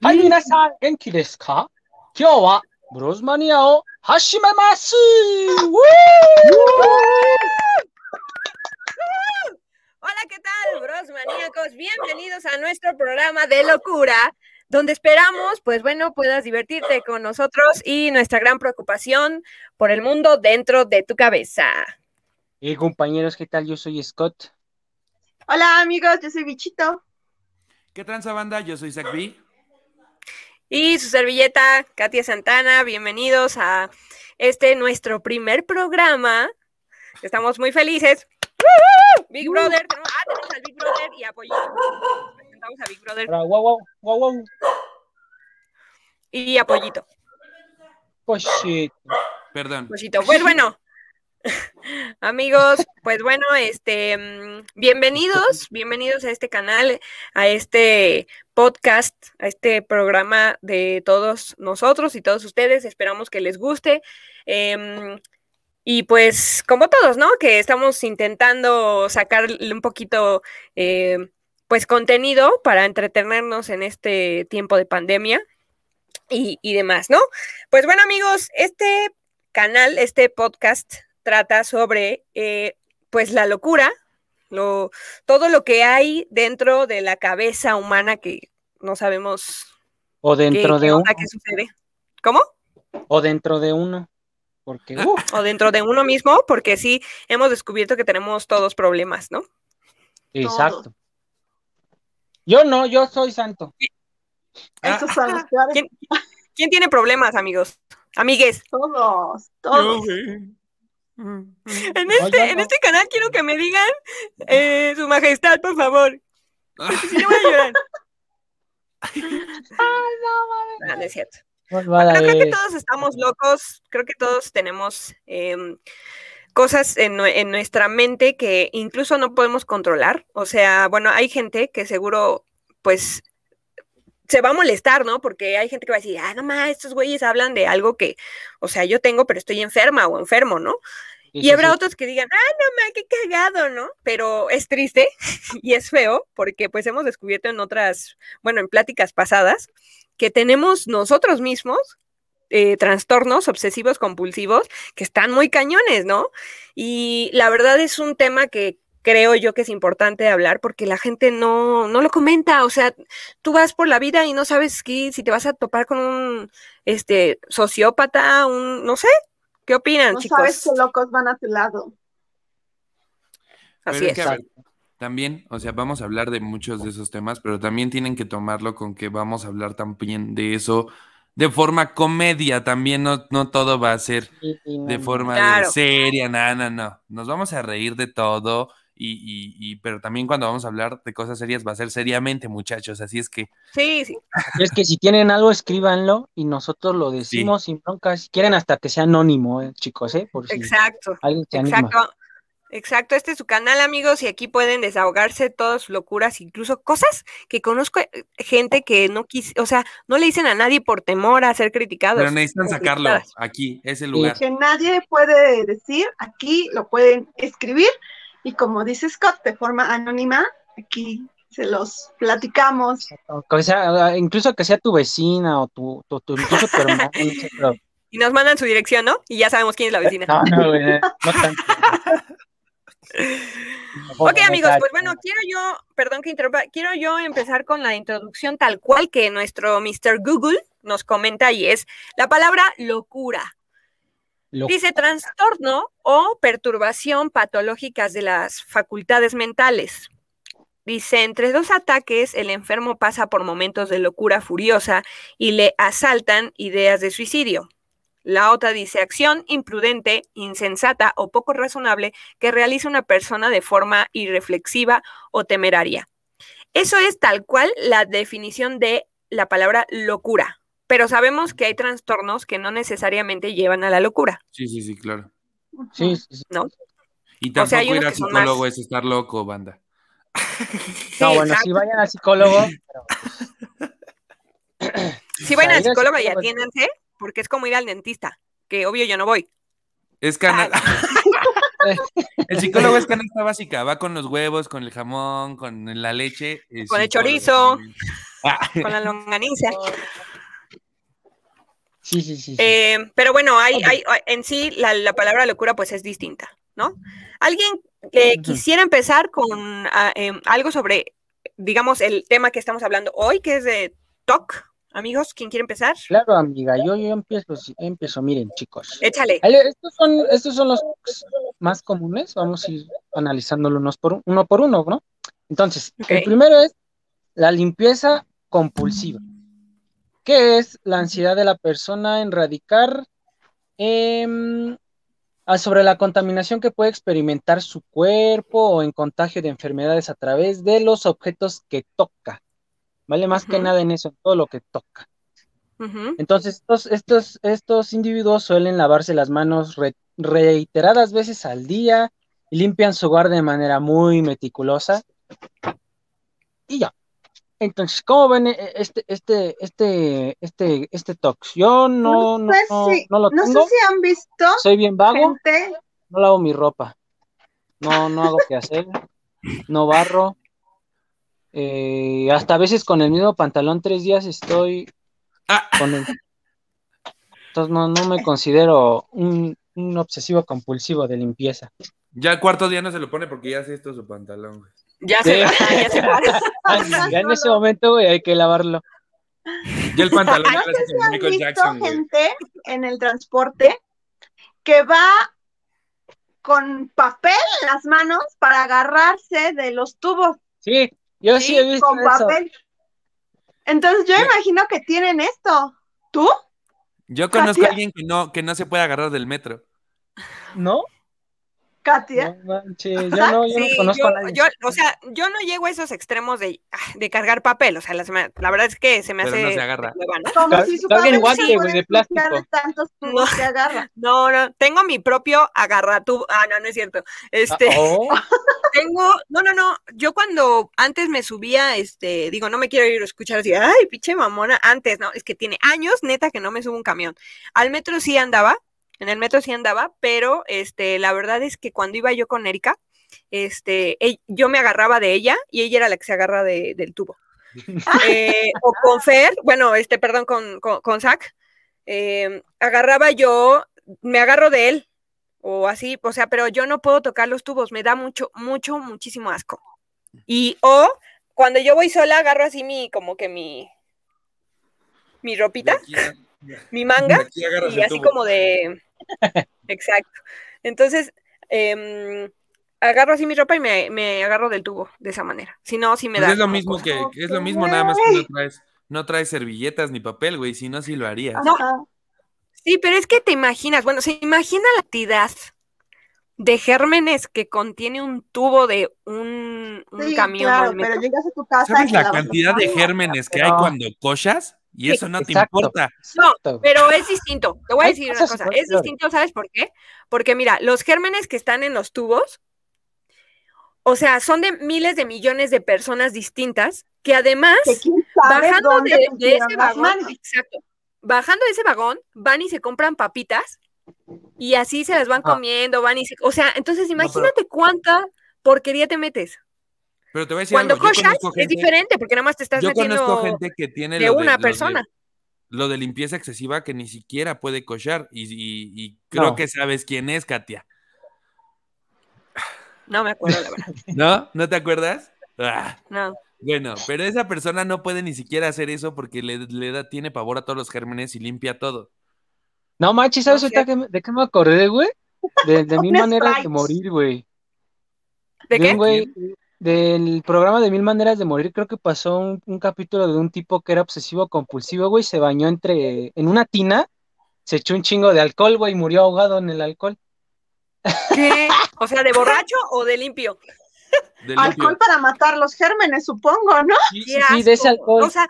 はい、皆さん、元気ですか今日はブローズマニアを始めます。Hola, ¿qué tal, bros maníacos? Bienvenidos a nuestro programa de locura, donde esperamos, pues bueno, puedas divertirte con nosotros y nuestra gran preocupación por el mundo dentro de tu cabeza. Y compañeros, ¿qué tal? Yo soy Scott. Hola amigos, yo soy Bichito. ¿Qué tranza banda? Yo soy Zach B. Y su servilleta, Katia Santana, bienvenidos a este nuestro primer programa. Estamos muy felices. Big Brother, tenemos, ah, tenemos al Big Brother y apoyito. Presentamos a Big Brother Wow, wow, wow, wow. y apoyito. Sí. Perdón. Pollito. Pues bueno, amigos, pues bueno, este, mm, bienvenidos, bienvenidos a este canal, a este podcast, a este programa de todos nosotros y todos ustedes. Esperamos que les guste. Em, y pues, como todos, ¿no? Que estamos intentando sacar un poquito, eh, pues, contenido para entretenernos en este tiempo de pandemia y, y demás, ¿no? Pues bueno, amigos, este canal, este podcast trata sobre, eh, pues, la locura, lo, todo lo que hay dentro de la cabeza humana que no sabemos O qué, dentro qué de uno. onda, qué sucede. ¿Cómo? O dentro de uno. Porque, uh, O dentro de uno mismo, porque sí hemos descubierto que tenemos todos problemas, ¿no? exacto. Yo no, yo soy santo. Ah. ¿Quién, quién tiene problemas, amigos? Amigues. Todos, todos. En No, este, en no. este canal quiero que me digan eh, su majestad, por favor. porque Si no voy a llorar. Ah, no es cierto. Pues creo que todos estamos locos, creo que todos tenemos em, cosas en, en nuestra mente que incluso no podemos controlar. O sea, bueno, hay gente que seguro, pues, se va a molestar, ¿no? Porque hay gente que va a decir, ah, no más, estos güeyes hablan de algo que, o sea, yo tengo, pero estoy enferma o enfermo, ¿no? Y habrá sí. otros que digan, ah, no ma, qué cagado, ¿no? Pero es triste y es feo porque pues hemos descubierto en otras, bueno, en pláticas pasadas, que tenemos nosotros mismos eh, trastornos obsesivos compulsivos que están muy cañones, ¿no? Y la verdad es un tema que creo yo que es importante hablar porque la gente no, no lo comenta, o sea, tú vas por la vida y no sabes qué, si te vas a topar con un este sociópata, un, no sé, ¿qué opinan, No chicos? sabes qué locos van a tu lado. Así Pero es. que, a ver, también, o sea, vamos a hablar de muchos de esos temas, pero también tienen que tomarlo con que vamos a hablar también de eso de forma comedia, también no, no todo va a ser Sí, sí, no, de forma de seria, no, no, no. Nos vamos a reír de todo, y, y, y- pero también cuando vamos a hablar de cosas serias va a ser seriamente, muchachos, así es que Sí, sí. Es que si tienen algo, escríbanlo y nosotros lo decimos sin bronca. Si quieren, hasta que sea anónimo, eh, chicos, ¿eh? Por si Exacto. alguien se anima. Exacto. Exacto, este es su canal, amigos, y aquí pueden desahogarse todas sus locuras, incluso cosas que conozco eh, gente que no quis, o sea, no le dicen a nadie por temor a ser criticados. pero necesitan sacarlo aquí, es el lugar. Que nadie puede decir, aquí lo pueden escribir y como dice Scott, de forma anónima, aquí se los platicamos. O sea, incluso que sea tu vecina o tu, tu, tu- incluso tu hermano, Y nos mandan su dirección, ¿no? Y ya sabemos quién es la vecina. No, no, güey, no tanto. Ok, amigos, pues bueno, quiero yo, perdón que interrumpa, quiero yo empezar con la introducción tal cual que nuestro Mr. Google nos comenta y es la palabra locura. Lo- Dice trastorno o perturbación patológicas de las facultades mentales. Dice, entre dos ataques, el enfermo pasa por momentos de locura furiosa y le asaltan ideas de suicidio. La otra dice, acción imprudente, insensata o poco razonable que realiza una persona de forma irreflexiva o temeraria. Eso es tal cual la definición de la palabra locura. Pero sabemos que hay trastornos que no necesariamente llevan a la locura. Sí, sí, sí, claro. Sí, sí, sí. ¿no? Y O tampoco sea, hay unos ir a que son psicólogo más- es estar loco, banda. No, bueno, exacto. si vayan al psicólogo, Si van Para al al psicólogo y atiéndanse, porque es como ir al dentista, que obvio yo no voy. Es canal. El psicólogo es canasta básica, va con los huevos, con el jamón, con la leche. Con el chorizo, con la longaniza. Sí, sí, sí. sí. Eh, pero bueno, hay, hay, en sí la, la, palabra locura pues es distinta, ¿no? ¿Alguien que quisiera empezar con uh, eh, algo sobre, digamos, el tema que estamos hablando hoy, que es de TOC? Amigos, ¿quién quiere empezar? Claro, amiga, yo, yo empiezo, empiezo, miren, chicos. Échale. Estos son, estos son los más comunes, vamos a ir analizándolo unos por, uno por uno, ¿no? Entonces, okay. el primero es la limpieza compulsiva. ¿Qué es la ansiedad de la persona en radicar eh, sobre la contaminación que puede experimentar su cuerpo o en contagio de enfermedades a través de los objetos que toca? ¿Vale? Más uh -huh. que nada en eso, en todo lo que toca. Uh -huh. Entonces, estos, estos, estos individuos suelen lavarse las manos re reiteradas veces al día y limpian su hogar de manera muy meticulosa. Y ya. Entonces, ¿cómo ven este, este, este, este, este tox? Yo no, no, sé no, si, no lo tengo. No sé si han visto. Soy bien vago. Gente... No lavo mi ropa. No, no hago qué hacer. No barro. Eh, hasta a veces con el mismo pantalón tres días estoy ah. con el... Entonces no, no me considero un, un, obsesivo compulsivo de limpieza. Ya el cuarto día no se lo pone porque ya hace esto su pantalón, güey. Ya se, ya se para. ya en ese momento, güey, hay que lavarlo. Ya el pantalón no sé si han Michael visto Jackson, gente en el transporte que va con papel en las manos para agarrarse de los tubos. Sí, yo sí, sí he visto con eso. papel. Entonces yo, yo imagino que tienen esto. ¿Tú? Yo conozco a alguien que no, que no se puede agarrar del metro. ¿No? Katia. No manches, yo no, yo sí, no conozco yo, a nadie. Yo, o sea, yo no llego a esos extremos de, ah, de cargar papel, o sea, la, la verdad es que se me Pero hace... no se agarra. ¿no? Como si su papel guante, güey, de plástico. tantos tubos que agarra. No, no, tengo mi propio agarratubo, ah, no, no es cierto, este, Ah, oh. tengo, no, no, no, yo cuando antes me subía, este, digo, no me quiero ir a escuchar así, ay, pinche mamona, antes, no, es que tiene años, neta, que no me subo un camión, al metro sí andaba, en el metro sí andaba, pero este, la verdad es que cuando iba yo con Erika, este, yo me agarraba de ella y ella era la que se agarra de, del tubo. eh, o con Fer, bueno, este, perdón, con, con, con Zach, eh, agarraba yo, me agarro de él, o así, o sea, pero yo no puedo tocar los tubos, me da mucho, mucho, muchísimo asco. Y, o, cuando yo voy sola, agarro así mi, como que mi, mi ropita, mi manga, y así tubo. como de, exacto. Entonces, eh, agarro así mi ropa y me, me, agarro del tubo de esa manera. Si no, si me pues da. Es lo mismo que, es lo mismo, nada más que no traes, no traes servilletas ni papel, güey, si no, sí lo harías. No. Sí, pero es que te imaginas, bueno, se imagina la cantidad de gérmenes que contiene un tubo de un, un sí, camión. Claro, pero llegas a tu casa. ¿Sabes la cantidad de gérmenes que hay cuando cochas? Y eso no te importa. No, pero es distinto. Te voy a decir una cosa. Es distinto, ¿sabes por qué? Porque mira, los gérmenes que están en los tubos, o sea, son de miles de millones de personas distintas que además, bajando de, de ese vagón, exacto, bajando de ese vagón, van y se compran papitas y así se las van ah. comiendo, van y se, o sea, entonces imagínate no, pero... cuánta porquería te metes. Pero te voy a decir Cuando algo. cochas es diferente, porque nada más te estás yo metiendo conozco gente que tiene de lo una lo persona. lo de limpieza excesiva que ni siquiera puede cochar. Y, y, y creo No. que sabes quién es, Katia. No me acuerdo, la verdad. ¿No? ¿No te acuerdas? Ah, No. bueno, pero esa persona no puede ni siquiera hacer eso porque le, le da, tiene pavor a todos los gérmenes y limpia todo. No manches, ¿sabes No de qué me acordé, güey? De, de mil Un maneras de morir, güey. ¿De De qué? un güey, del programa de Mil Maneras de Morir, creo que pasó un, un capítulo de un tipo que era obsesivo compulsivo, güey, se bañó entre, en una tina, se echó un chingo de alcohol, güey, y murió ahogado en el alcohol. ¿Qué? O sea, ¿de borracho o de limpio? De Alcohol limpio. para matar los gérmenes, supongo, ¿no? Sí, sí, sí, de ese alcohol. O sea,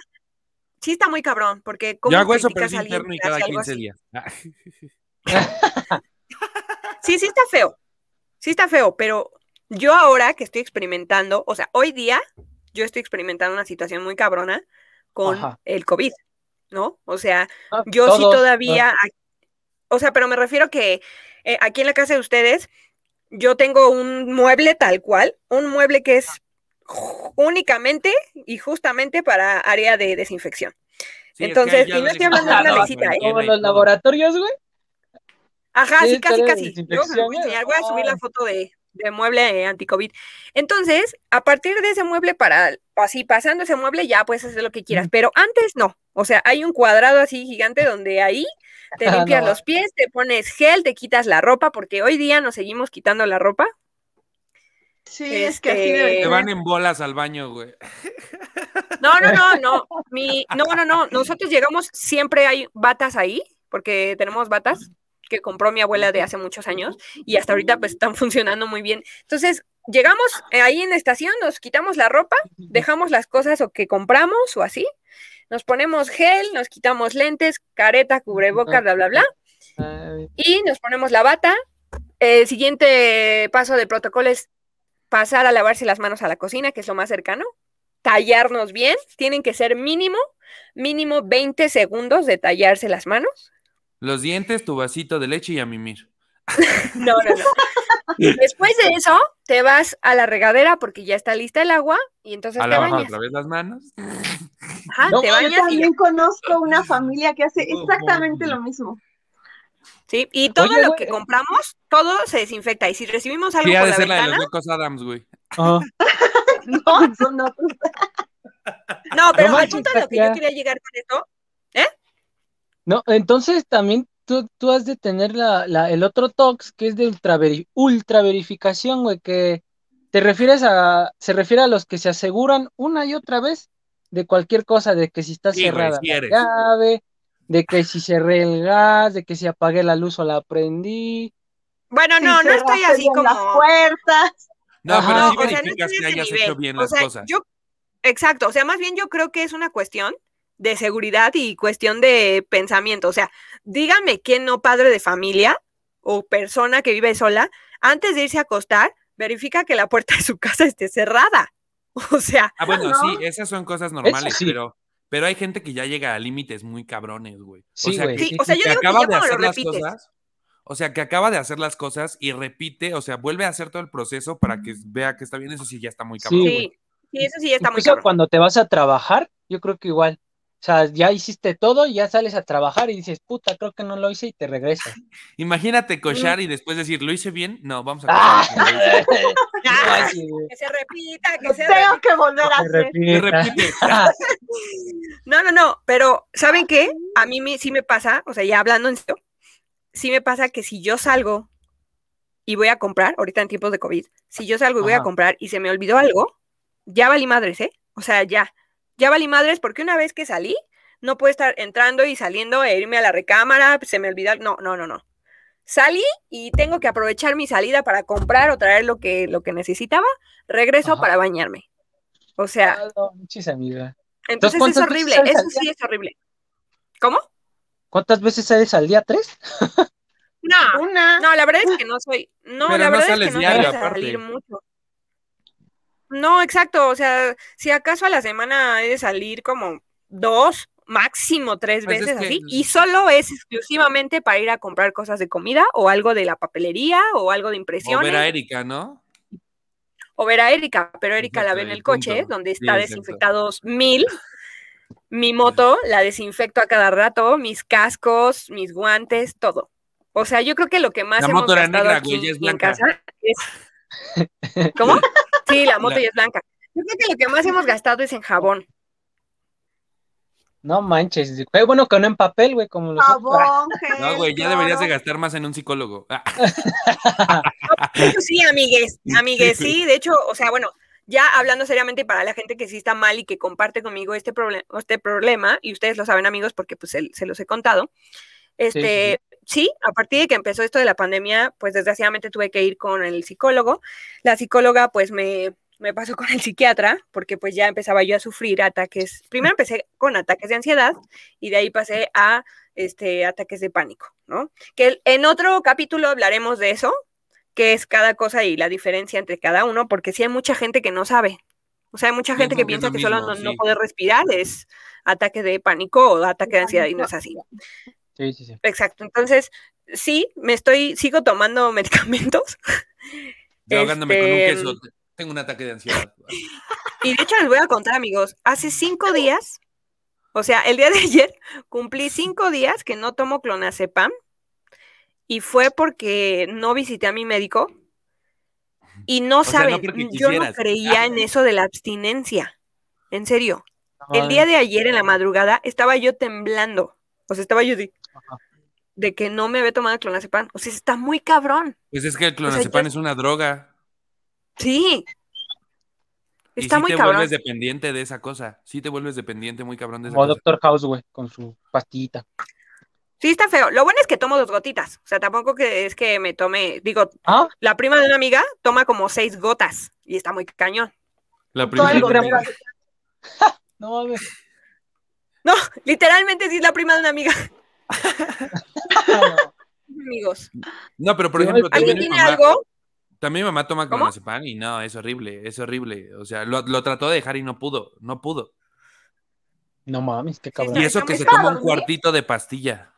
sí está muy cabrón, porque ¿cómo Yo hago eso, pero es interno y cada hace algo 15 así? días. Ah. Sí, sí está feo. Sí está feo, pero yo ahora que estoy experimentando, o sea, hoy día yo estoy experimentando una situación muy cabrona con Ajá. el COVID, ¿no? O sea, Ah, yo sí todavía, o sea, pero me refiero que eh, aquí en la casa de ustedes, yo tengo un mueble tal cual, un mueble que es únicamente y justamente para área de desinfección. Entonces, y no estoy hablando de una mesita, ¿eh? Como los laboratorios, güey. Ajá, sí, casi, casi. Voy a enseñar, voy a subir la foto de, de mueble anti-COVID. Entonces, a partir de ese mueble, para así pasando ese mueble, ya puedes hacer lo que quieras, pero antes no. O sea, hay un cuadrado así gigante donde ahí te ah, limpias los pies, te pones gel, te quitas la ropa, porque hoy día nos seguimos quitando la ropa. Sí, es que así Te este van en bolas al baño, güey. No, no, no, no. Mi, no, no, no. Nosotros llegamos, siempre hay batas ahí, porque tenemos batas que compró mi abuela de hace muchos años y hasta ahorita pues están funcionando muy bien. Entonces, llegamos eh, ahí en la estación, nos quitamos la ropa, dejamos las cosas o que compramos o así, nos ponemos gel, nos quitamos lentes, careta, cubrebocas, bla, bla, bla, y nos ponemos la bata. El siguiente paso del protocolo es pasar a lavarse las manos a la cocina, que es lo más cercano, tallarnos bien, tienen que ser mínimo, mínimo 20 segundos de tallarse las manos. Los dientes, tu vasito de leche y a mimir. no, no, no. Después de eso, te vas a la regadera porque ya está lista el agua y entonces a te bañas. otra vez las manos. Ajá, te bañas yo también conozco una familia que hace exactamente lo mismo. Sí, y todo lo que compramos, todo se desinfecta. Y si recibimos algo por la ventana... La de los Adams, güey. no, son otros. no, pero al punto de lo que yo quería llegar con esto, ¿eh? No, entonces también tú, tú has de tener la, la, el otro TOX que es de ultra, ultra verificación, güey, que te refieres a, se refiere a los que se aseguran una y otra vez de cualquier cosa, de que si está cerrada la llave, de que si cerré el gas, de que si apagué la luz o la prendí. Bueno, no, no estoy así como. Las puertas. No, pero sí verificas que hayas hecho bien las cosas. Yo, exacto, o sea, más bien yo creo que es una cuestión de seguridad y cuestión de pensamiento. O sea, dígame que no padre de familia o persona que vive sola, antes de irse a acostar, verifica que la puerta de su casa esté cerrada. O sea. Ah, bueno, sí, esas son cosas normales, pero, pero hay gente que ya llega a límites muy cabrones, güey. O sea, que, o sea, yo acaba de hacer las cosas. O sea, que acaba de hacer las cosas y repite, o sea, vuelve a hacer todo el proceso para que vea que está bien. Eso sí ya está muy cabrón. Sí, sí, eso sí ya está muy cabrón. cuando te vas a trabajar, yo creo que igual. O sea, ya hiciste todo, ya sales a trabajar y dices, puta, creo que no lo hice y te regresas. Imagínate cochar y después decir, ¿lo hice bien? No, vamos a ah. que se repita, que se Tengo que volver a hacer. No, no, no, pero ¿saben qué? A mí sí me pasa, o sea, ya hablando en serio, sí me pasa que si yo salgo y voy a comprar, ahorita en tiempos de COVID, si yo salgo y voy a comprar y se me olvidó algo, ya valí madres, ¿eh? O sea, ya ya valí madres porque una vez que salí, no puedo estar entrando y saliendo e irme a la recámara, se me olvidó, no, no, no, no. Salí y tengo que aprovechar mi salida para comprar o traer lo que, lo que necesitaba, regreso para bañarme. O sea. Entonces es horrible, eso sí es horrible. ¿Cómo? ¿Cuántas veces sales al día? ¿Tres? no, una. No, la verdad es que no soy. No, la verdad es que no diario, salir mucho. No, exacto. O sea, si acaso a la semana he de salir como dos, máximo tres pues veces así, y solo es exclusivamente para ir a comprar cosas de comida o algo de la papelería o algo de impresión. O ver a Erika, ¿no? O ver a Erika, pero Erika la ve en el coche, donde está desinfectados mil. Mi moto la desinfecto a cada rato, mis cascos, mis guantes, todo. O sea, yo creo que lo que más hemos gastado aquí en casa es ¿Cómo? Sí, la moto ya es blanca. Yo creo que lo que más hemos gastado es en jabón. No manches, fue bueno que no en papel, güey, como los Jabón, No, güey, ya deberías de gastar más en un psicólogo. Sí, amigues, amigues, sí, de hecho, o sea, bueno, ya hablando seriamente para la gente que sí está mal y que comparte conmigo este, este problema, y ustedes lo saben, amigos, porque pues se, los he contado, este, sí, a partir de que empezó esto de la pandemia, pues desgraciadamente tuve que ir con el psicólogo. La psicóloga pues me, me pasó con el psiquiatra porque pues ya empezaba yo a sufrir ataques. Primero empecé con ataques de ansiedad y de ahí pasé a este, ataques de pánico, ¿no? Que en otro capítulo hablaremos de eso, que es cada cosa y la diferencia entre cada uno, porque sí hay mucha gente que no sabe. O sea, hay mucha gente que piensa que, solo no, no, poder respirar es ataque de pánico o ataque de ansiedad y no es así. Sí, sí, sí. Exacto. Entonces, sí, me estoy, sigo tomando medicamentos, Yo ahogándome con un Este, queso. Tengo un ataque de ansiedad. Y de hecho les voy a contar, amigos, hace cinco días, o sea, el día de ayer, cumplí cinco días que no tomo clonazepam y fue porque no visité a mi médico y no O sea, no saben, yo no creía en eso de la abstinencia, en serio. El día de ayer en la madrugada estaba yo temblando, o sea, estaba yo de, Ajá. de que no me había tomado clonazepam, o sea, está muy cabrón, Pues es que el clonazepam es una droga. sí. Y Está sí muy te cabrón. vuelves dependiente de esa cosa. Sí te vuelves dependiente muy cabrón de esa Como cosa. Doctor House, güey, con su pastillita. Sí, está feo. Lo bueno es que tomo dos gotitas. O sea, tampoco que es que me tome, digo, Ah, la prima de una amiga toma como seis gotas y está muy cañón. La Todo el primera gotero. no mames. No, literalmente sí es la prima de una amiga, amigos. No, pero por ejemplo, ¿Alguien también mi mamá, algo? también mi mamá toma clonazepam y no, es horrible, es horrible. O sea, lo, lo trató de dejar y no pudo, no pudo. No mames, qué Sí, cabrón. Y eso que se toma un cuartito de pastilla.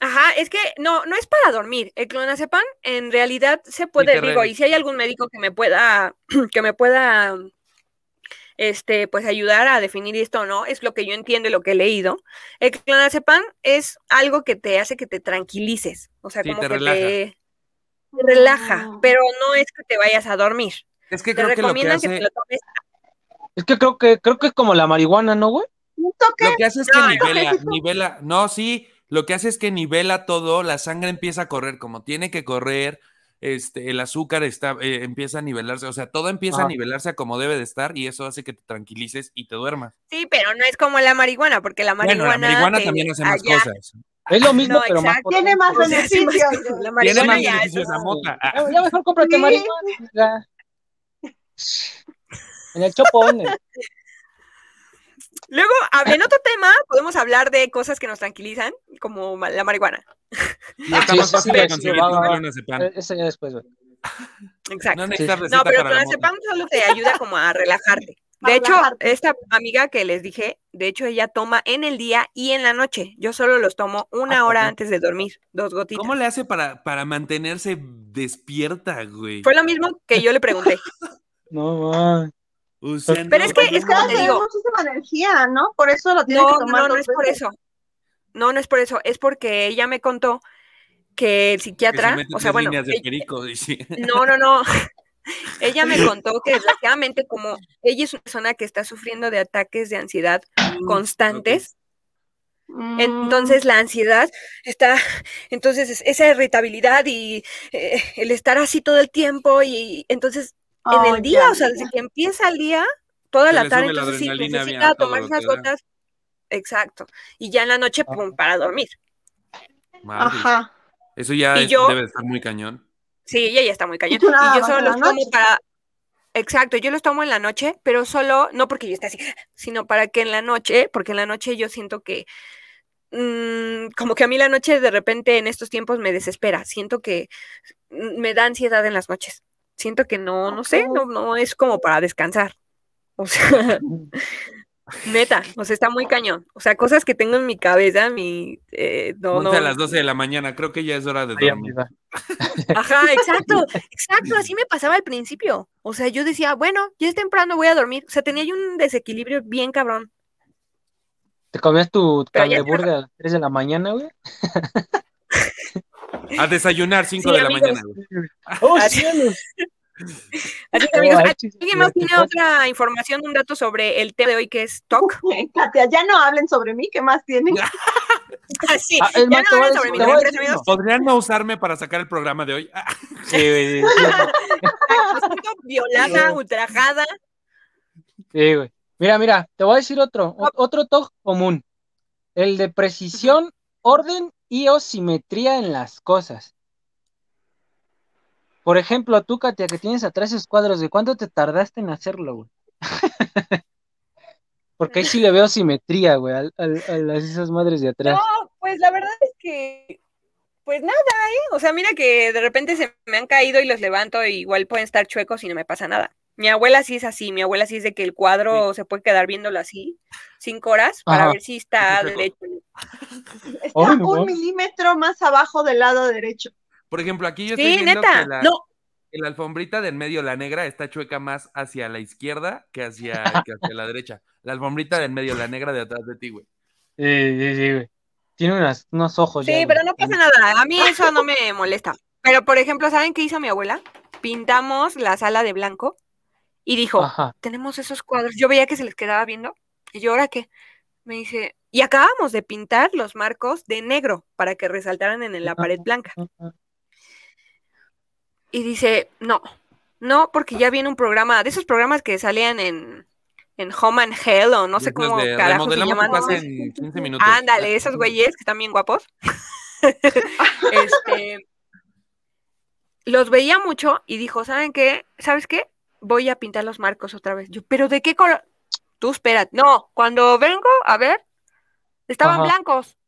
Ajá, es que no, no es para dormir. El clonazepam en realidad se puede, digo, y si hay algún médico que me pueda, que me pueda, este, pues ayudar a definir esto o no, es lo que yo entiendo y lo que he leído. El clonazepam es algo que te hace que te tranquilices, o sea, Sí, como te que relaja. te te relaja, Mm. pero no es que te vayas a dormir. Es que Te creo que lo que recomiendan que, hace, te lo tomes. Es que creo que creo que es como la marihuana, ¿no, güey? Lo que hace es que No, no. nivela, nivela, no, sí, lo que hace es que nivela todo, la sangre empieza a correr como tiene que correr, este, el azúcar está, eh, empieza a nivelarse, o sea, todo empieza a nivelarse a como debe de estar y eso hace que te tranquilices y te duermas. Sí, pero no es como la marihuana, porque la marihuana. bueno, la marihuana te- también hace más allá- cosas. Es lo mismo, No, pero más. Tiene más o sea, hace más beneficios. La Tiene marihuana más ya es- beneficios la mota. Ah, Ya, ya mejor cómprate Sí. marihuana. ya. En el chopón. Luego, en otro tema, podemos hablar de cosas que nos tranquilizan, como la marihuana. está más fácil de conseguir. Eh, Ese ya después, güey. Exacto. No necesitas No, receta pero para la clonazepam solo te ayuda como a relajarte. De hecho, esta amiga que les dije, de hecho ella toma en el día y en la noche. Yo solo los tomo una hora antes de dormir, dos gotitas. ¿Cómo le hace para, para mantenerse despierta, güey? Fue lo mismo que yo le pregunté. No mames. Pero no, es que no, es como no. te Tiene digo. muchísima energía, ¿no? Por eso lo tiene No, que no, tomar no, no dos es por eso. No, no es por eso. Es porque ella me contó que el Que se psiquiatra, o sea, bueno, líneas de ella- perico, dice. no, no, no. Ella me contó que desgraciadamente como ella es una persona que está sufriendo de ataques de ansiedad constantes, Mm, entonces la ansiedad está, entonces es- esa irritabilidad y eh, el estar así todo el tiempo y entonces en oh, el día, ya, o sea, ya. desde que empieza el día, toda Se la tarde, entonces sí necesita tomar esas gotas. Exacto. Y ya en la noche, pum, para dormir. Madre, Ajá. Eso ya Y es- yo- debe de estar muy cañón. Sí, ella ya está muy cañón. Nada Y yo solo los tomo noche. para. Exacto, yo los tomo en la noche, pero solo, no porque yo esté así, sino para que en la noche, porque en la noche yo siento que, mm, como que a mí la noche de repente en estos tiempos me desespera, siento que mm, me da ansiedad en las noches, siento que no, no sé, no, no es como para descansar. O sea, neta, o sea, está muy cañón. O sea, cosas que tengo en mi cabeza, mi, eh, no, no, a las 12 de la mañana, creo que ya es hora de dormir. Ajá, exacto, exacto, así me pasaba al principio. O sea, yo decía, bueno, ya es temprano, voy a dormir. O sea, tenía yo un desequilibrio bien cabrón. ¿Te comías tu cangreburger a las 3 de la mañana, güey? A desayunar 5 Sí, de la mañana. ¡Oh, Así- cielos! Así que, amigos, ¿alguien más tiene otra información, un dato sobre el tema de hoy que es TOC? Katia, ya no hablen sobre mí, ¿qué más tienen? Así, Ah, es ya no hablen sobre amigos. uno. ¿Podrían no usarme para sacar el programa de hoy? Ah, Sí, violada, ultrajada. sí, güey. Mira, mira, te voy a decir otro, otro TOC común. El de precisión, orden y o simetría en las cosas. Por ejemplo, tú, Katia, que tienes atrás esos cuadros, ¿de cuánto te tardaste en hacerlo, güey? Porque ahí sí le veo simetría, güey, al- a, las esas madres de atrás. No, pues la verdad es que, pues nada, ¿eh? O sea, mira que de repente se me han caído y los levanto, y igual pueden estar chuecos y no me pasa nada. Mi abuela sí es así, mi abuela sí es de que el cuadro se puede quedar viéndolo así cinco horas para Ajá. ver si está derecho. Está no un milímetro más abajo del lado derecho. Por ejemplo, aquí yo estoy Sí, viendo neta. que la, No, que la alfombrita del medio, la negra, está chueca más hacia la izquierda que hacia, que hacia la derecha. La alfombrita del medio, la negra de atrás de ti, güey. Sí, sí, sí, güey. Tiene unas, unos ojos. Sí, ya, pero güey. no pasa nada. A mí eso no me molesta. Pero, por ejemplo, ¿saben qué hizo mi abuela? Pintamos la sala de blanco y dijo, Ajá. tenemos esos cuadros. Yo veía que se les quedaba viendo. Y yo, ¿ahora qué? Me dice, y acabamos de pintar los marcos de negro para que resaltaran en la pared blanca. Y dice, no, no, porque ya viene un programa, de esos programas que salían en, en Home and Hell o no sé cómo de carajo se llaman. en 15 minutos. Ándale, esos güeyes que están bien guapos. este, los veía mucho y dijo, ¿saben qué? ¿Sabes qué? Voy a pintar los marcos otra vez. Yo, ¿pero de qué color? Tú espera. No, cuando vengo a ver, estaban Ajá. blancos.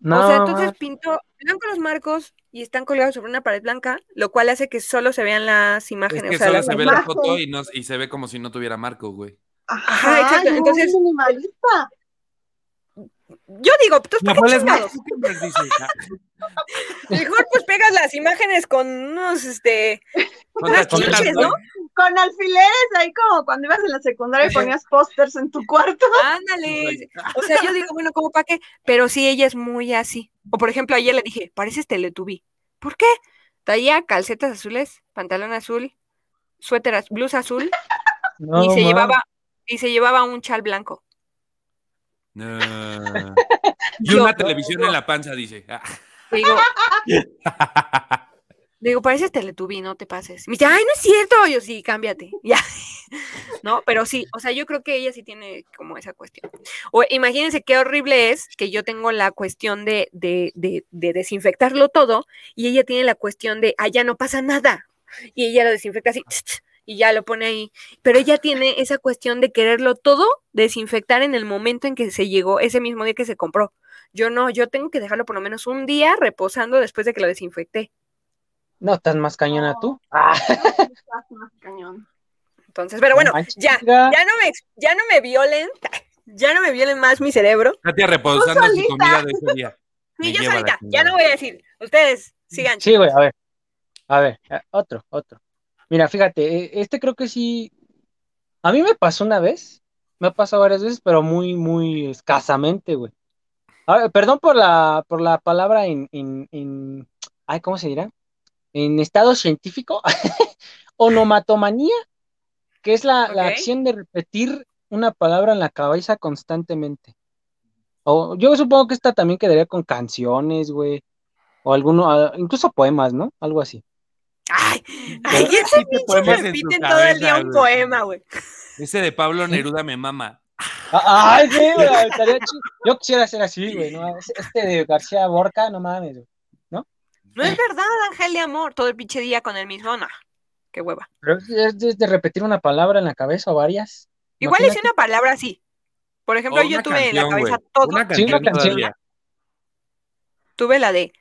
No, o sea, entonces pintó blancos los marcos y están colgados sobre una pared blanca, lo cual hace que solo se vean las Es imágenes. que o sea, solo se ve la foto y, no, y se ve como si no tuviera marco, güey. Ajá, exacto, no, entonces- minimalista. Yo digo, pues, Mi ¿para Mejor pues pegas las imágenes con unos, este, Con Unas chiches. ¿no? Con alfileres ahí como cuando ibas en la secundaria y ponías pósters en tu cuarto. ándale. O sea, yo digo, bueno, ¿cómo para qué? Pero sí, ella es muy así. O por ejemplo, ayer le dije, pareces Teletubby. ¿Por qué? Traía calcetas azules, pantalón azul, suéter, az- blusa azul no, y se llevaba y se llevaba un chal blanco. No. Y Yo- una televisión en la panza, dice. Ah. Le digo, digo, pareces Teletubby, no te pases. Me dice, ay, no es cierto. Yo sí, cámbiate. Ya. No, pero sí, o sea, yo creo que ella sí tiene como esa cuestión. O imagínense qué horrible es que yo tengo la cuestión de, de, de, de desinfectarlo todo y ella tiene la cuestión de, ah, ya no pasa nada. Y ella lo desinfecta así y ya lo pone ahí. Pero ella tiene esa cuestión de quererlo todo desinfectar en el momento en que se llegó, ese mismo día que se compró. Yo no, yo tengo que dejarlo por lo menos un día reposando después de que lo desinfecté. No, estás más cañona tú. Ah, Estás más cañón. Entonces, pero bueno, ya, ya no me, ya no me violen, ya no me violen más mi cerebro. Katia reposando su comida de ese día. Sí, yo solita, ya no voy a decir. Ustedes sigan. Sí, güey, a ver. A ver, eh, otro, otro. Mira, fíjate, eh, este creo que sí. A mí me pasó una vez, me ha pasado varias veces, pero muy, muy escasamente, güey. A ver, perdón por la, por la palabra en, en, en, ay, ¿cómo se dirá? En estado científico, onomatomanía, que es la, la acción de repetir una palabra en la cabeza constantemente. O yo supongo que esta también quedaría con canciones, güey, o alguno, ah, incluso poemas, ¿no? Algo así. Ay, ay, ese pinche tu todo el día un poema, güey. Ese de Pablo Neruda me mama. Ay, sí, güey, estaría chido. Yo quisiera ser así, güey, ¿no? Este de García Borca, no mames, güey. No es verdad, Ángel de amor, todo el pinche día con el mismo, no. Qué hueva. Pero es es de repetir una palabra en la cabeza o varias. Igual hice Imagínate. una palabra así. Por ejemplo, yo tuve en la cabeza güey. todo. Una Sí, canción, una canción. todavía. Tuve la de,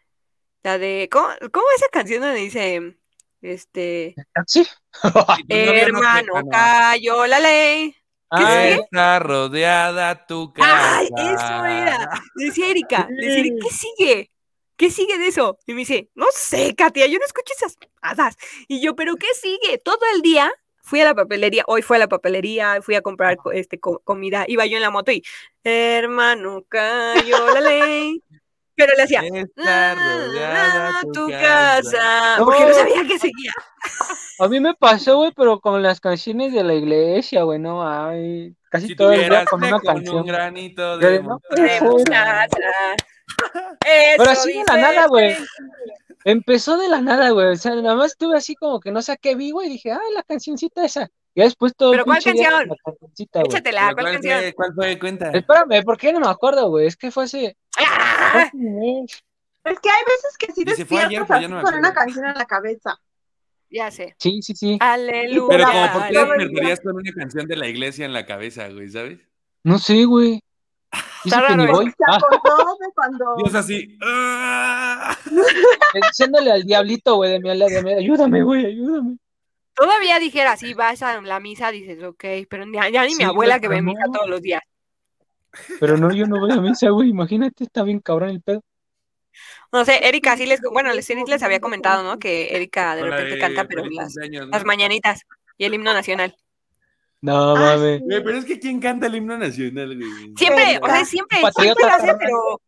la de, ¿cómo, cómo esa canción donde dice, este, Sí. No te- hermano, no. cayó la ley? Ah? Está rodeada tu casa. ¡Ay, eso era! Decía Erika, decía Erika, ¿qué sigue? ¿Qué sigue de eso? Y me dice, no sé, Katia, yo no escucho esas hadas. Y yo, ¿pero qué sigue? Todo el día fui a la papelería, hoy fui a la papelería, fui a comprar co- este, co- comida, iba yo en la moto y, hermano, cayó la ley. Pero le hacía, Está rodeada "Ah, tu tu casa. casa, No. porque no sabía qué seguía. A mí me pasó, güey, pero con las canciones de la iglesia, güey, no, ay, casi Si todo el día con una con canción. un granito Yo de de, no, mostaza. De mostaza. Pero así de la nada, güey. Empezó de la nada, güey. O sea, nada más estuve así como que no sé a qué vi, güey. Y dije, ay, la cancioncita esa. Y después todo el ¿Pero cuál canción? la. Échatela, ¿cuál ¿Cuál canción? fue? ¿Cuál fue? Cuenta. Espérame, ¿por qué no me acuerdo, güey? Es que fue hace. ¡Ah! Es que hay veces que sí despiertas ayer, así ya no me con una canción en la cabeza. Ya sé. Sí, sí, sí. Aleluya. Pero como por qué despertarías con una canción de la iglesia en la cabeza, güey, ¿sabes? No sé, güey. Dice Está que ni raro voy. Se acordó de cuando. Dios así. ¡ah! diciéndole al diablito, güey, de mi de mi ayúdame, güey, ayúdame. Todavía dijera, si vas a la misa, dices, ok, pero ya, ya ni Sí, mi abuela que ve misa no. todos los días. Pero no, yo no voy a misa, güey. Imagínate, está bien cabrón el pedo. No sé, Erika sí les, bueno, les, les había comentado, ¿no? Que Erika de repente canta, pero las, las mañanitas y el himno nacional. No, Ah, mames. sí. Güey, pero es que ¿quién canta el himno nacional, güey? Siempre, o sea, siempre, siempre lo hace, pero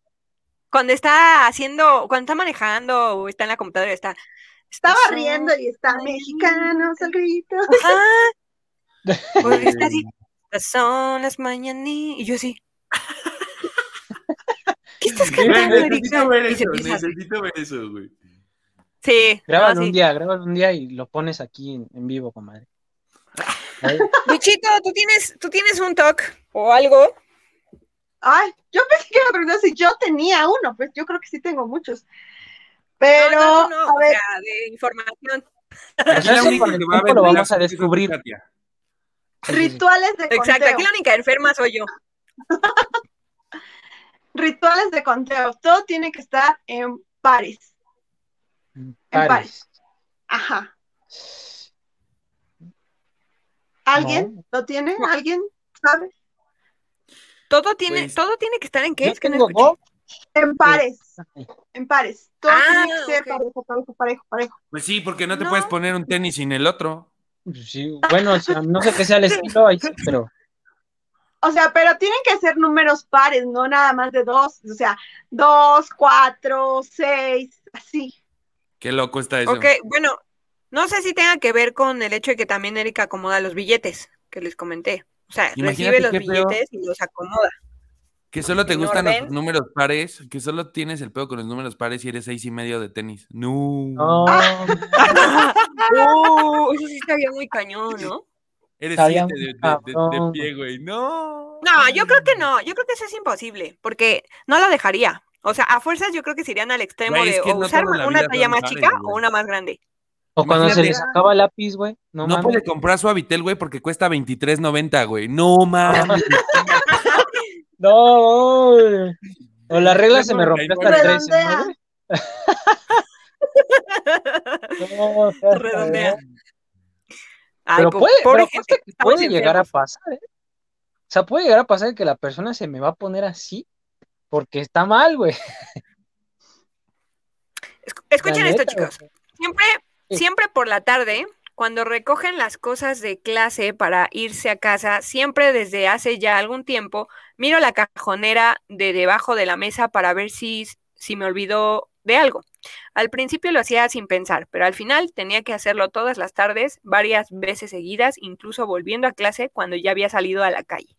cuando está haciendo, cuando está manejando o está en la computadora, está. Estaba "Estas riendo y está las mexicanos al grito. Ajá. O está así. "Estas son las mañanitas. Y yo así. ¿Qué estás cantando, Erika? necesito ver eso, eso, güey. Sí, no, Grábalo sí. un día, grábalo un día y lo pones aquí en, en vivo, comadre. Ahí. Bichito, ¿tú tienes, tú tienes un talk o algo. Ay, yo pensé que iba a preguntar si yo tenía uno, pues yo creo que sí tengo muchos. No, Pero, no, tú no, a o ver, sea, de información. Pues la eso única que va a lo ventilar vamos a es descubrir. Rituales de Exacto, conteo. aquí la única enferma soy yo. Rituales de conteo. Todo tiene que estar en pares. En pares. pares. Ajá. ¿Alguien No. lo tiene? ¿Alguien sabe? Todo tiene, Pues, todo tiene que estar en qué? Yo Es que no tengo escuché. Go. En pares. En pares. Todo Ah, tiene que ser ok. parejo, parejo, parejo, parejo. Pues sí, porque no te No. puedes poner un tenis sin el otro. pues sí, bueno, o sea, no sé qué sea el estilo ahí, sí, pero O sea, pero tienen que ser números pares, no nada más de dos. O sea, dos, cuatro, seis, así. Qué loco está eso. Ok, bueno, no sé si tenga que ver con el hecho de que también Erika acomoda los billetes que les comenté. O sea, Imagínate recibe los billetes y los acomoda. Que solo te ¿En gustan orden? los números pares, que solo tienes el pedo con los números pares y eres seis y medio de tenis. No. no, Uh, eso sí estaría muy cañón, ¿no? Eres Estaría siete de, muy de- de- de cabrón. pie, güey. No. No, yo creo que no, yo creo que eso es imposible, porque no lo dejaría. O sea, a fuerzas yo creo que se irían al extremo Güey, de que o no usar una talla más pares, chica güey. o una más grande. o cuando se les acaba el lápiz, güey, no, No, mames. puede comprar su Habitel, güey, porque cuesta 23.90, güey. No mames. No, o la regla se me rompió hasta el 13, Redondea. ¿no, Redondea. Ay, Pero puede, pero gente, estamos puede llegar a pasar, ¿eh? O sea, puede llegar a pasar que la persona se me va a poner así porque está mal, güey. Esc- Escuchen esto, chicos. Siempre, siempre por la tarde, cuando recogen las cosas de clase para irse a casa, siempre desde hace ya algún tiempo, miro la cajonera de debajo de la mesa para ver si, si me olvidó de algo. Al principio lo hacía sin pensar, pero al final tenía que hacerlo todas las tardes, varias veces seguidas, incluso volviendo a clase cuando ya había salido a la calle.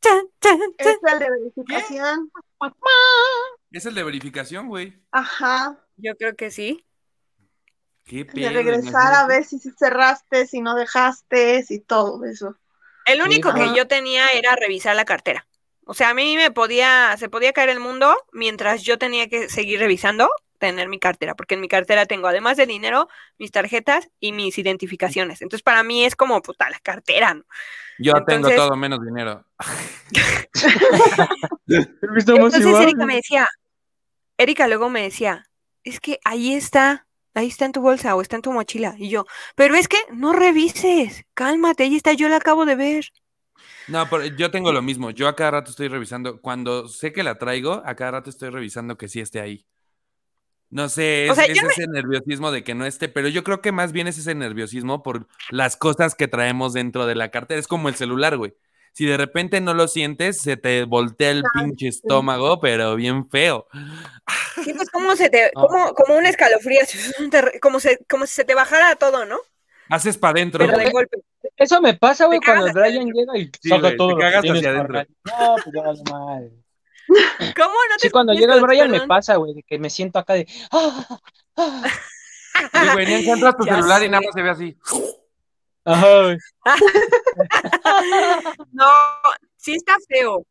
Chan, chan, chan. Es el de verificación. Es el de verificación, güey. Ajá. Yo creo que sí. Qué De regresar a ver si sí cerraste, si no dejaste, si todo eso. El único que ajá. yo tenía era revisar la cartera. O sea, a mí me podía, se podía caer el mundo mientras yo tenía que seguir revisando, tener mi cartera, porque en mi cartera tengo, además de dinero, mis tarjetas y mis identificaciones. Entonces, para mí es como, puta, la cartera, ¿no? Yo tengo todo menos dinero. Entonces. Erika me decía, Erika luego me decía, es que ahí está, ahí está en tu bolsa o está en tu mochila. Y yo, pero es que no revises, cálmate, ahí está, yo la acabo de ver. No, pero yo tengo lo mismo. Yo a cada rato estoy revisando. Cuando sé que la traigo, a cada rato estoy revisando que sí esté ahí. No sé, O es, sea, ese nerviosismo de que no esté, pero yo creo que más bien es ese nerviosismo por las cosas que traemos dentro de la cartera. Es como el celular, güey. Si de repente no lo sientes, se te voltea el pinche estómago, pero bien feo. Sí, pues como se te, No. como, como un escalofrío, como, se, como si se te bajara todo, ¿no? Haces para adentro. Pero güey. de golpe. Eso me pasa, güey, cuando Brian llega y Sí, saca güey, todo te cagas hacia adentro. No, pues ya vale madre. ¿Cómo no te Sí, cuando llega el Brian me perdón? pasa, güey, de que me siento acá de. ah, ah. Sí, güey, no encuentras tu Ya celular y sé. nada más se ve así. Ajá, güey. No, sí está feo.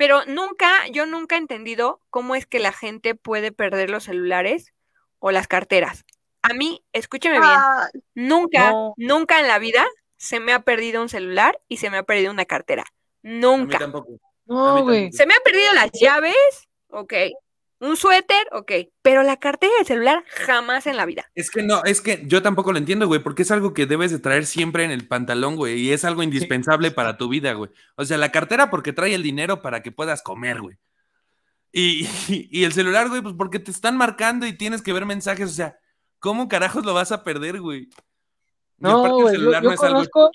Pero nunca, yo nunca he entendido cómo es que la gente puede perder los celulares o las carteras. A mí, escúcheme bien, Ah, nunca, No. nunca en la vida se me ha perdido un celular y se me ha perdido una cartera. A mí Nunca. tampoco. A mí No, güey. tampoco. Se me han perdido las llaves, ok. Un suéter, ok. Pero la cartera del celular jamás en la vida. Es que no, es que yo tampoco lo entiendo, güey, porque es algo que debes de traer siempre en el pantalón, güey, y es algo indispensable para tu vida, güey. O sea, la cartera porque trae el dinero para que puedas comer, güey. Y, y, el celular, güey, pues porque te están marcando y tienes que ver mensajes. O sea, ¿cómo carajos lo vas a perder, güey? No, güey, yo, yo conozco,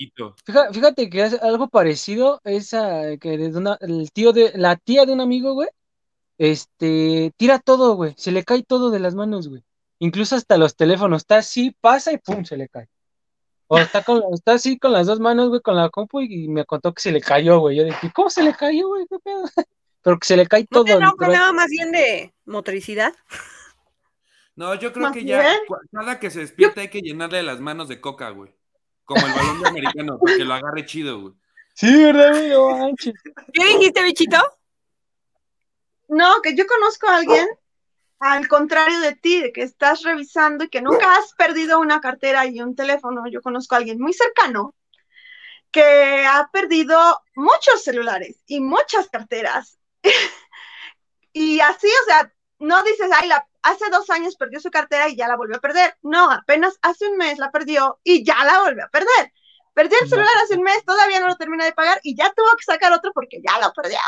fíjate, que es algo parecido es que desde una, el tío de, la tía de un amigo, güey, este, tira todo, güey, se le cae todo de las manos, güey. Incluso hasta los teléfonos, está así, pasa y pum, se le cae. O está, con, está así con las dos manos, güey, con la compu y, me contó que se le cayó, güey. Yo dije, ¿cómo se le cayó, güey? ¿Qué pedo? Pero que se le cae todo. ¿No te nada más bien de motricidad? No, yo creo que ya cada que se despierta hay que llenarle las manos de coca, güey. Como el balón de americano, para que lo agarre chido, güey. Sí, ¿verdad, güey? ¿Qué dijiste, bichito? No, que yo conozco a alguien al contrario de ti, de que estás revisando y que nunca has perdido una cartera y un teléfono. Yo conozco a alguien muy cercano que ha perdido muchos celulares y muchas carteras. y así, o sea, no dices, ay, la, hace dos años perdió su cartera y ya la volvió a perder. No, apenas hace un mes la perdió y ya la volvió a perder. Perdió el celular hace un mes, todavía no lo termina de pagar y ya tuvo que sacar otro porque ya lo perdió.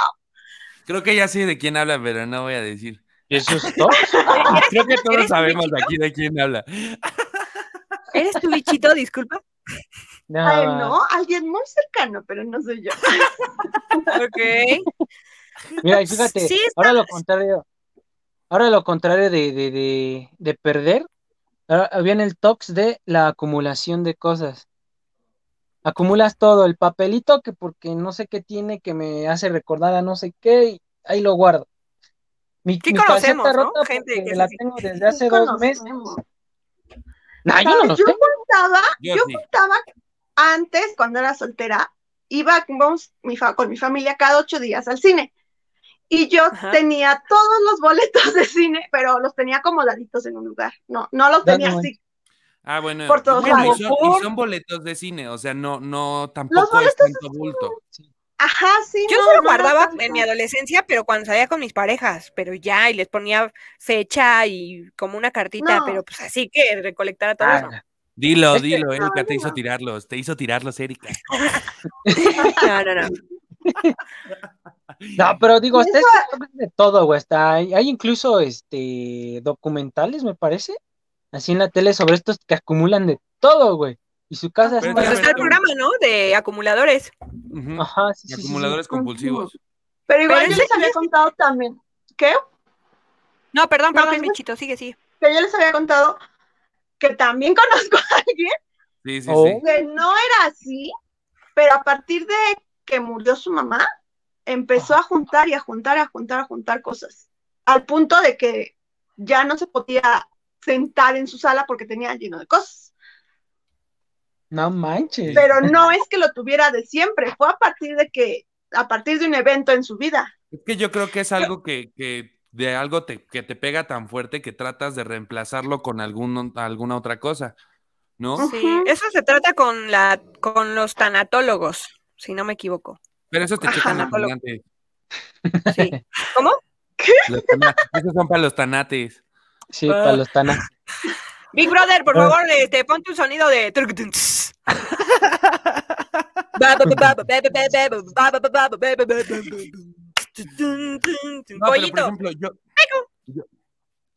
Creo que ya sé de quién habla, pero no voy a decir. ¿Eso es todo? Creo que todos sabemos aquí de quién habla. ¿Eres tu bichito, disculpa? No. no, alguien muy cercano, pero no soy yo. ok. Mira, fíjate, ahora lo contrario, ahora lo contrario de, de, de, perder, ahora viene el tox de la acumulación de cosas. Acumulas todo, el papelito que porque no sé qué tiene que me hace recordar a no sé qué, y ahí lo guardo. Mi, ¿Qué conocemos, ¿no? Gente que la tengo desde hace dos meses. Nah, yo no yo contaba, yo, contaba antes, cuando era soltera, iba vamos, mi con mi familia cada ocho días al cine. Y yo tenía todos los boletos de cine, pero los tenía acomodaditos en un lugar. No, no los tenía así. Ah, bueno. Por todos lados. Y, son, boletos de cine, o sea, no, no, tampoco es tanto bulto. Ajá, sí. Yo no, lo guardaba en mi adolescencia, pero cuando salía con mis parejas, pero ya, y les ponía fecha y como una cartita, pero pues así que recolectara todo eso. Ah, dilo, dilo, Erika, te hizo tirarlos, te hizo tirarlos, Erika. no, no, no. No, pero digo, está de todo, güey. Está, hay incluso este documentales, me parece, así en la tele sobre estos que acumulan de todo, güey. Y su casa es pues está el programa, ¿no? De acumuladores. Ajá, sí, Acumuladores compulsivos. Pero igual yo les había contado también. ¿Qué? No, perdón, perdón, Michito, sigue, sigue. Que yo les había contado que también conozco a alguien sí, sí, sí. que no era así, pero a partir de que murió su mamá, empezó a juntar y a juntar, a juntar, a juntar cosas. Al punto de que ya no se podía sentar en su sala porque tenía lleno de cosas. No manches. Pero no es que lo tuviera de siempre, fue a partir de que, a partir de un evento en su vida. Es que yo creo que es algo que, que de algo que te pega tan fuerte que tratas de reemplazarlo con algún, alguna otra cosa, ¿no? Sí, eso se trata con la, con los tanatólogos, si no me equivoco. Pero eso te checan Sí. ¿Cómo? ¿Qué? esos son para los tanates. Sí, para los tanates. Big Brother, por favor, este, ponte un sonido de. No, pero por ejemplo, yo,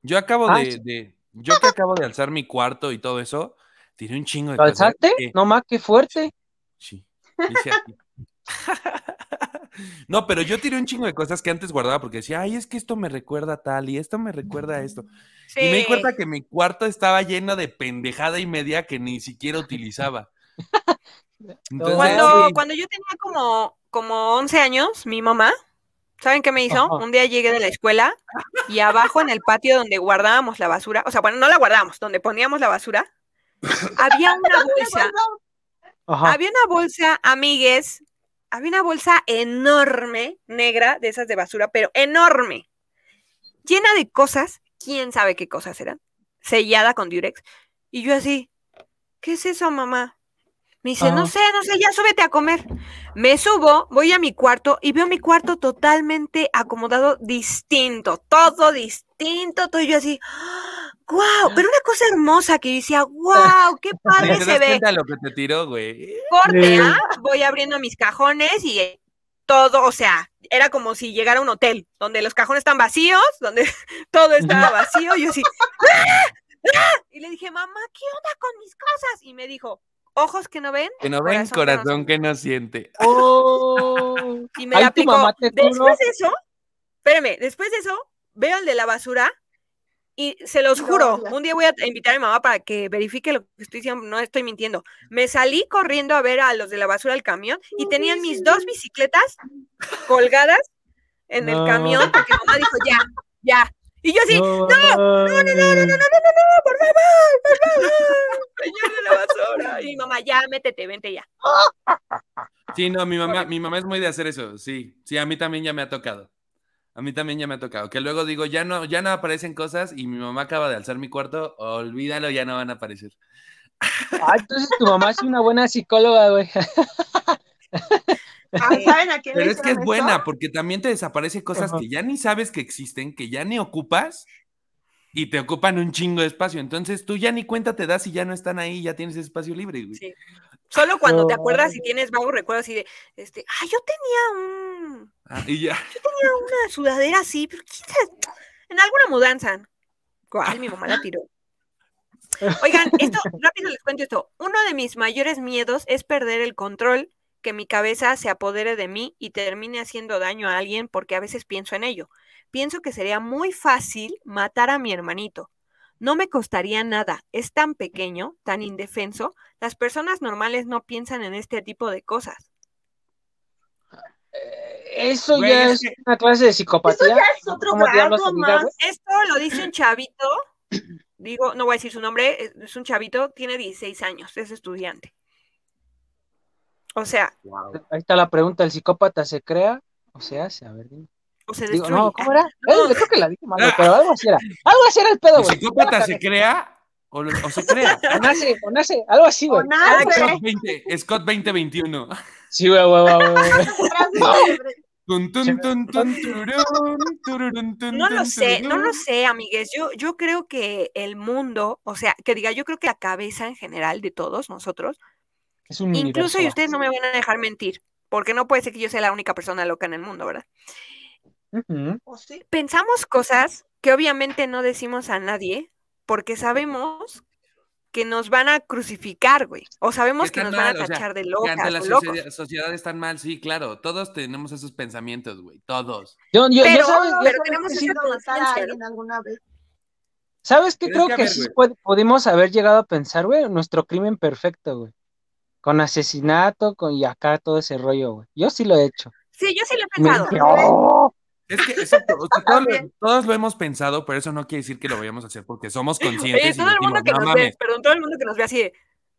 yo, acabo de, Yo que acabo de alzar mi cuarto y todo eso, tiré un chingo de cosas. ¿Alzaste? No más, qué fuerte. Sí. Aquí. No, pero yo tiré un chingo de cosas que antes guardaba porque decía, ay, es que esto me recuerda a tal y esto me recuerda a esto. Y me di cuenta que mi cuarto estaba lleno de pendejada y media que ni siquiera utilizaba. cuando, cuando yo tenía como, como 11 años, mi mamá, ¿saben qué me hizo? Un día llegué de la escuela y abajo en el patio donde guardábamos la basura, o sea, bueno, no la guardábamos, donde poníamos la basura, había una bolsa. Había una bolsa, amigues, había una bolsa enorme, negra, de esas de basura, pero enorme, llena de cosas, quién sabe qué cosas eran, sellada con Durex. Y yo así, ¿qué es eso, mamá? Me dice, no sé, no sé, ya súbete a comer. Me subo, voy a mi cuarto y veo mi cuarto totalmente acomodado distinto, todo distinto, todo yo así, ¡Guau! Pero una cosa hermosa que decía, ¡guau! ¡Qué padre se ve! lo que te tiró, güey. Corte, ¿ah? Voy abriendo mis cajones y todo, o sea, era como si llegara a un hotel, donde los cajones están vacíos, donde todo estaba vacío, y yo así, ¡Ah! ¡Ah! y le dije, mamá, ¿qué onda con mis cosas? Y me dijo, ojos que no ven, Que no ven, corazón que no siente. Oh. y me Ay, la aplicó. Después de eso, espérame, después de eso, veo el de la basura y se los Lo juro, un día voy a invitar a mi mamá para que verifique lo que estoy diciendo, no estoy mintiendo. Me salí corriendo a ver a los de la basura del camión y tenían mis dos bicicletas colgadas en el camión porque mamá dijo, ya, ya. Y yo así, No, no, no, no, no, no, no, no, no, no, por favor, por favor, señor de la basura. Y mi mamá, ya, métete, vente ya. Sí, no, mi mamá, mi mamá es muy de hacer eso, sí. Sí, a mí también ya me ha tocado. A mí también ya me ha tocado. Que luego digo, ya no, ya no aparecen cosas y mi mamá acaba de alzar mi cuarto, olvídalo, ya no van a aparecer. Ah, entonces tu mamá es una buena psicóloga, güey. Ah, ¿Saben a le Pero es que es buena, porque también te desaparecen cosas que ya ni sabes que existen, que ya ni ocupas y te ocupan un chingo de espacio. Entonces tú ya ni cuenta te das y ya no están ahí, ya tienes espacio libre, güey. Sí. Solo cuando te acuerdas y tienes vagos recuerdos así de, este, ah, yo tenía un, Ah, y ya. tenía una sudadera así, pero sabe, en alguna mudanza. ¿Cuál? Mi mamá la tiró. Oigan, esto, rápido les cuento esto. Uno de mis mayores miedos es perder el control, que mi cabeza se apodere de mí y termine haciendo daño a alguien porque a veces pienso en ello. Pienso que sería muy fácil matar a mi hermanito. No me costaría nada. Es tan pequeño, tan indefenso. Las personas normales no piensan en este tipo de cosas. Eh, Eso Güey, ya es que- una clase de psicopatía. Eso ya es otro ¿Cómo diablos grado se diga, más. Esto lo dice un chavito, digo, no voy a decir su nombre, es- un chavito, tiene 16 años, es estudiante. O sea, Ahí está la pregunta, ¿el psicópata se crea o se hace? A ver, dime. o se Digo, destruye. no, ¿cómo era? No. Eh, creo que la dije mal, güey, pero algo así era. Algo así era el pedo, ¿El psicópata se crea o, lo- o se crea? O nace, o nace, algo así, güey. Scott, 20, Scott 2021. Sí, güey, güey, güey, No lo sé, no lo sé, amigues. Yo, yo creo que el mundo, o sea, que diga, yo creo que la cabeza en general de todos nosotros, Es un incluso y ustedes no me van a dejar mentir, porque no puede ser que yo sea la única persona loca en el mundo, ¿verdad? Pensamos cosas que obviamente no decimos a nadie, porque sabemos que nos van a crucificar, güey. O sabemos que nos van a mal, o sea, tachar de Que locas ante la locos. sociedad, sociedad están mal, sí, claro. Todos tenemos esos pensamientos, güey. Todos. Yo, yo, yo Pero- sabes, yo pero sabes tenemos que esa sí- ¿Quisido matar a conciencia, alguien alguna vez? ¿Sabes qué Pero creo que, que ver, pudimos haber llegado a pensar, güey? Nuestro crimen perfecto, güey. Con asesinato, con y acá todo ese rollo, güey. Yo sí lo he hecho. Sí, yo sí lo he pensado. "Oh". Es que, exacto, o sea, todos, lo, También. todos lo hemos pensado, pero eso no quiere decir que lo vayamos a hacer porque somos conscientes Oye, y todo el decimos, mundo que no nos ve, perdón, todo el mundo que nos ve así de,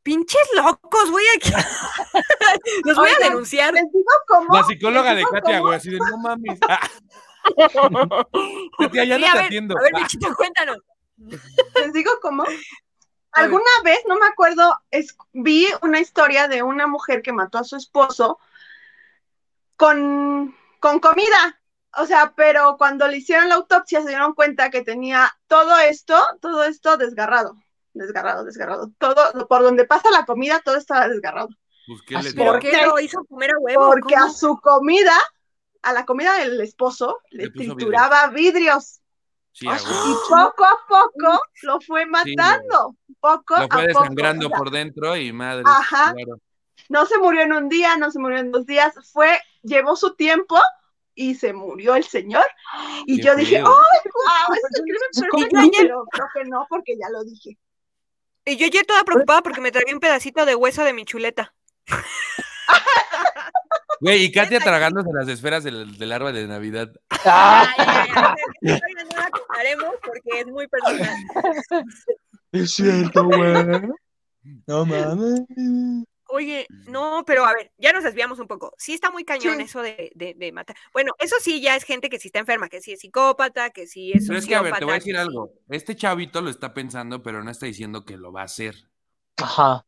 pinches locos, güey, aquí. Los voy a denunciar. Les digo cómo. La psicóloga de Katia, güey, así de, no mames. Ah, Katia, ya Sí, no a te ver, atiendo. A ver, Ah, Bichito, cuéntanos. Les digo cómo. Alguna vez, no me acuerdo, es- vi una historia de una mujer que mató a su esposo con, con comida. O sea, pero cuando le hicieron la autopsia se dieron cuenta que tenía todo esto, todo esto desgarrado, desgarrado, desgarrado. Todo, por donde pasa la comida, todo estaba desgarrado. pues. ¿Por ¿Por qué lo hizo comer a huevo? Porque a su comida, a la comida del esposo, le, Le trituraba vidrios. Sí, Y poco a poco lo fue matando. Poco Lo fue a poco. desangrando O sea, por dentro y madre. Ajá. claro. No se murió en un día, no se murió en dos días, fue, llevó su tiempo y se murió el señor. Y Qué yo dije. ¡ay, wow! Es el crimen Es perfecto", como- pero creo que no, porque ya lo dije. Y yo ya toda preocupada porque me tragué un pedacito de hueso de mi chuleta. Güey, y Katia tragándose las esferas del, del árbol de Navidad. Ah, Ay, no la contaremos porque es muy personal. es cierto, güey. No mames. Oye, no, pero a ver, ya nos desviamos un poco. Sí está muy cañón Sí. eso de, de, de matar. Bueno, eso sí ya es gente que sí está enferma, que sí es psicópata, que sí es Pero es que, a ver, te voy a decir algo. Este chavito lo está pensando, pero no está diciendo que lo va a hacer. Ajá.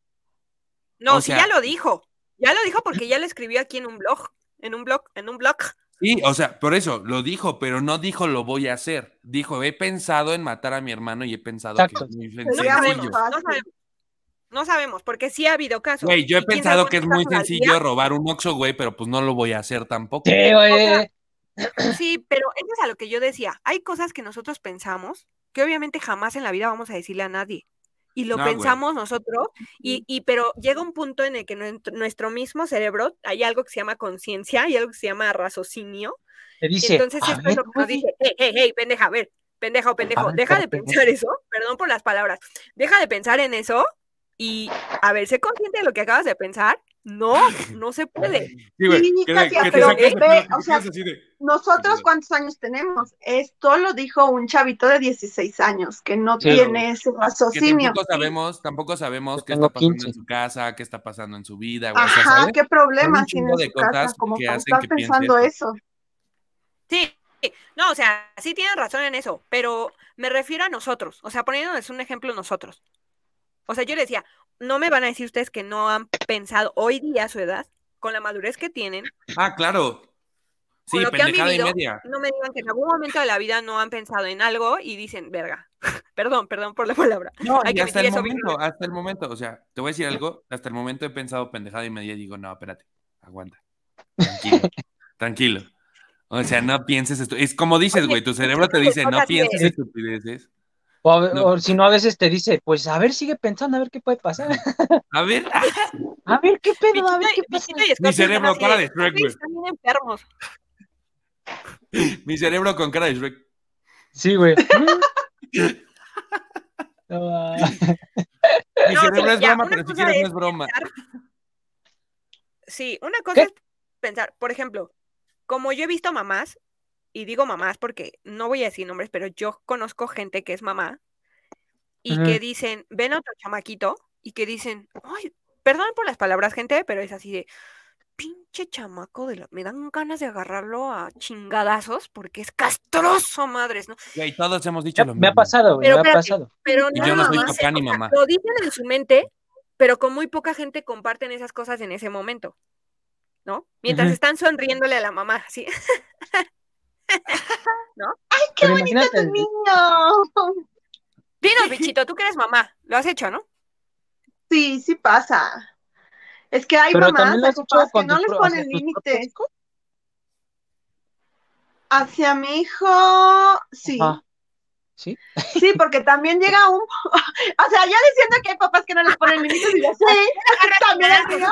No, O sí sea- ya lo dijo. Ya lo dijo porque ya lo escribió aquí en un blog, en un blog, en un blog. Sí, o sea, por eso lo dijo, pero no dijo lo voy a hacer. Dijo, he pensado en matar a mi hermano y he pensado Exacto. que es muy No sabemos, no sabemos. No sabemos, porque sí ha habido casos. Güey, yo he pensado que es muy sencillo robar un Oxxo, güey, pero pues no lo voy a hacer tampoco. Sí, güey. Sí, pero eso es a lo que yo decía. Hay cosas que nosotros pensamos que obviamente jamás en la vida vamos a decirle a nadie. Y lo No, pensamos nosotros, y, y pero llega un punto en el que nuestro, mismo cerebro, hay algo que se llama conciencia, hay algo que se llama raciocinio, Te y dice, entonces "A esto es ver, lo que nos dice, hey, hey, hey, pendeja, a ver, pendeja o pendejo, ver, deja de pensar eso, perdón por las palabras, deja de pensar en eso y a ver, sé consciente de lo que acabas de pensar. No, no se puede. Sí, güey, Sí, que, Katia, que te pero ve, que o sea, quedas así de- Nosotros. ¿cuántos años tenemos? Esto lo dijo un chavito de 16 años, que no Sí. tiene ese raciocinio. tampoco sabemos, tampoco sabemos qué está pasando 15. en su casa, qué está pasando en su vida, güey. o sea, Ajá, ¿sabes? qué problemas tiene en de su casa, cosas como que estar pensando eso. eso. Sí, no, o sea, sí tienen razón en eso, pero me refiero a nosotros, o sea, poniéndoles un ejemplo nosotros. O sea, yo les decía, no me van a decir ustedes que no han pensado hoy día a su edad, con la madurez que tienen, Ah, claro. Sí, con lo que han y vivido, media. no me digan que en algún momento de la vida no han pensado en algo y dicen, verga, perdón, perdón por la palabra. No, Hay y que hasta el bien momento, hasta el momento, o sea, te voy a decir algo, hasta el momento he pensado pendejada y media y digo, no, espérate, aguanta, tranquilo, tranquilo. O sea, no pienses esto. Es como dices, güey, tu cerebro te dice, no pienses estupideces. O, a- No. o si no, a veces te dice, pues a ver, sigue pensando, a ver qué puede pasar. A ver, A ver qué pedo, a ver qué pasa. Mi cerebro, así cara de Shrek, "Ustedes güey". Están bien enfermos. mi cerebro con cara de Shrek. Sí, güey. No. Mi cerebro sí, es ya, broma, pero si quieres no es es broma. pensar- Sí, una cosa ¿Qué? es pensar, por ejemplo, como yo he visto mamás, y digo mamás porque no voy a decir nombres, pero yo conozco gente que es mamá y que dicen, ven a otro chamaquito y que dicen, ay, perdón por las palabras, gente, pero es así de, pinche chamaco de la... Me dan ganas de agarrarlo a chingadazos porque es castroso, madres, ¿no? Güey, todos hemos dicho lo me ha mismo. pasado, güey, Pero me ha pasado. Pero Y no yo no soy lo papá ni mamá. Lo dicen en su mente, pero con muy poca gente comparten esas cosas en ese momento, ¿no? Mientras están sonriéndole a la mamá, así. ¡Qué Pero bonito tu niño! Dinos, bichito, tú que eres mamá, lo has hecho, ¿no? Sí, sí pasa. Es que hay Pero mamás, has papás que no les ponen límites. Hacia mi hijo, sí. Ajá. ¿Sí? Sí, porque también llega un... O sea, ya diciendo que hay papás que no les ponen límites y yo sí, también el mío.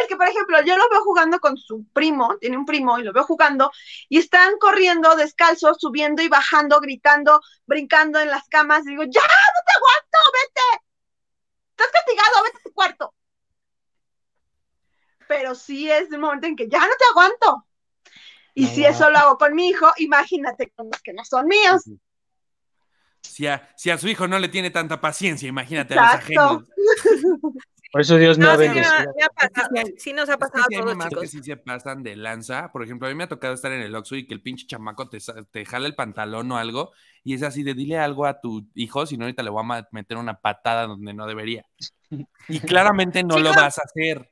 Es que, por ejemplo, yo lo veo jugando con su primo, tiene un primo, y lo veo jugando, y están corriendo descalzos, subiendo y bajando, gritando, brincando en las camas, y digo, ya, no te aguanto, vete. Estás castigado, vete a tu cuarto. Pero sí es el momento en que ya no te aguanto. Y No, si eso lo hago con mi hijo, imagínate con los que no son míos. Si a, si a su hijo no le tiene tanta paciencia, imagínate a los ajenos. Por eso Dios No, ha sí, ha, me ha pasado, sí nos ha Es que a sí todos, que sí se pasan de lanza. Por ejemplo, a mí me ha tocado estar en el Oxxo y que el pinche chamaco te, te jala el pantalón o algo y es así de dile algo a tu hijo, si no ahorita le voy a meter una patada donde no debería. Y claramente no lo vas a hacer.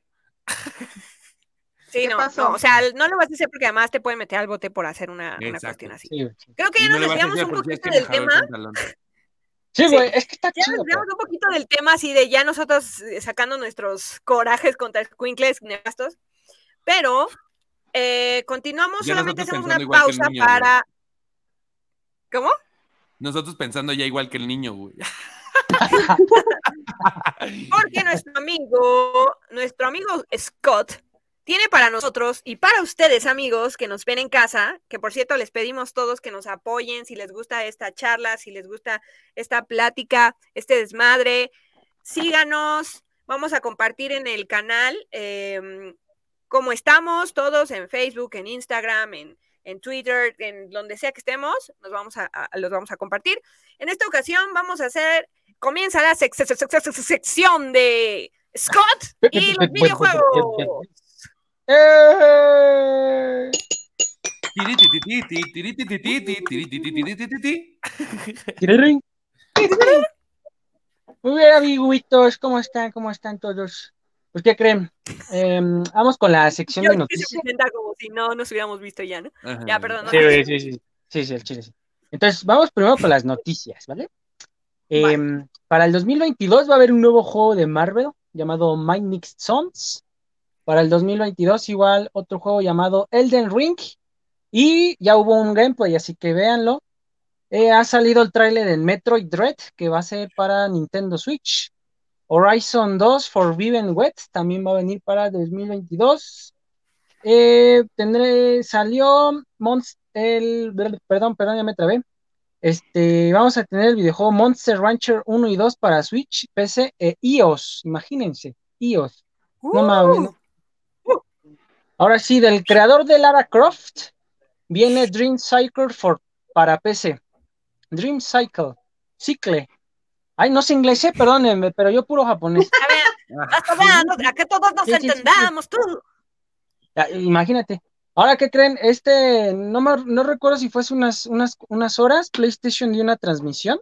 Sí, ¿Qué no, no, o sea, no lo vas a hacer porque además te pueden meter al bote por hacer una, una cuestión así. Creo que Y ya no nos desviamos un poquito del tema. Sí, Sí. güey, es que está Ya chido. pero- un poquito del tema así de ya nosotros eh, sacando nuestros corajes contra escuincles nefastos. Pero eh, continuamos, Ya solamente hacemos una pausa niño, para. ¿Cómo? Nosotros pensando ya igual que el niño, güey. Porque nuestro amigo, nuestro amigo Scott, tiene para nosotros y para ustedes, amigos, que nos ven en casa, que por cierto les pedimos todos que nos apoyen si les gusta esta charla, si les gusta esta plática, este desmadre, síganos, vamos a compartir en el canal eh, cómo estamos todos en Facebook, en Instagram, en, en Twitter, en donde sea que estemos, nos vamos a, a- los vamos a compartir. En esta ocasión vamos a hacer comienza la sec- sec- sec- sec- sección de Scott y los videojuegos. ¡Eh! Muy bien, amiguitos, ¿cómo están? ¿Cómo están todos? Pues, ¿qué creen? Em, vamos con la sección Yo de se noticias. presenta como si no nos hubiéramos visto ya, ¿no? Ajá. Ya, perdón. no Sí, güey, sí, sí, sí, sí, el chile, sí. Entonces, vamos primero con las noticias, ¿vale? Em, para el 2022 va a haber un nuevo juego de Marvel llamado My Mixed Sons. Para el 2022 igual otro juego llamado Elden Ring Y ya hubo un gameplay, así que véanlo. Eh, ha salido el tráiler del Metroid Dread, que va a ser para Nintendo Switch. Horizon 2 Forbidden Wet también va a venir para 2022. Eh, tendré, salió el, perdón, perdón, ya me trabé. Este, vamos a tener el videojuego Monster Rancher 1 y 2 para Switch, PC e iOS. Imagínense, iOS. No mames. Ahora sí, del creador de Lara Croft viene Dream Cycle for, para PC. Dream Cycle, Cicle. Ay, no sé inglés, eh, perdónenme, pero yo puro japonés. A que todos nos entendamos, tú. imagínate. Ahora, ¿qué creen? Este, no, no recuerdo si fuese unas, unas, unas horas, PlayStation dio una transmisión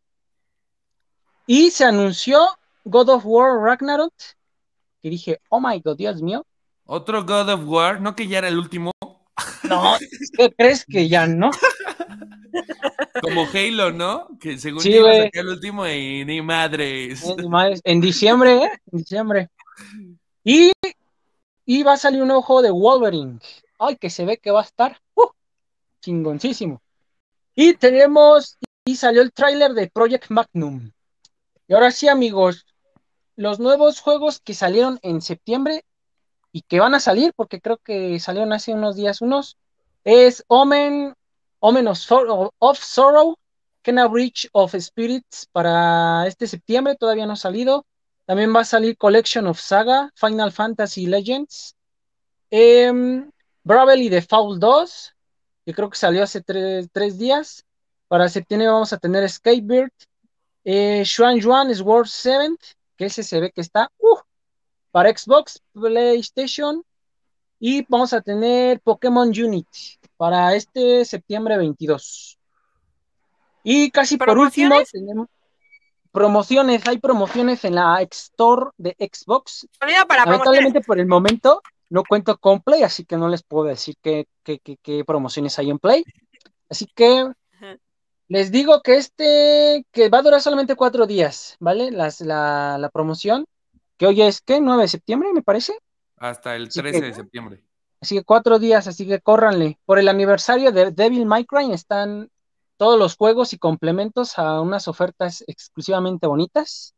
y se anunció God of War Ragnarok. Y dije, oh my god, Dios mío. Otro God of War, no que ya era el último. No, ¿qué crees que ya no? Como Halo, ¿no? Que según sí, iba a el último y ni madres. En diciembre, ¿eh? En diciembre. Y, y va a salir un nuevo juego de Wolverine ay, que se ve que va a estar uh, chingoncísimo. Y tenemos, y salió el tráiler de Project Magnum. Y ahora sí, amigos, los nuevos juegos que salieron en septiembre y que van a salir, porque creo que salieron hace unos días unos, es Omen, Omen of, Sorrow, of Sorrow Kena Bridge of Spirits para este septiembre, todavía no ha salido. También va a salir Collection of Saga, Final Fantasy Legends. Eh, Bravel y The Foul 2, que creo que salió hace tres, días. Para septiembre vamos a tener Skatebird, eh, Xuan Sword 7, que ese se ve que está uh, para Xbox, PlayStation. Y vamos a tener Pokémon Unity para este septiembre 22. Y casi por último tenemos promociones, hay promociones en la Store de Xbox. Lamentablemente por el momento no cuento con Play, así que no les puedo decir qué, promociones hay en Play. Así que les digo que este, que va a durar solamente cuatro días, ¿vale? Las, la, promoción, que hoy es, ¿qué? 9 de septiembre, me parece. Hasta el 13 de septiembre. Así que cuatro días, así que córranle. Por el aniversario de Devil May Cry están todos los juegos y complementos a unas ofertas exclusivamente bonitas.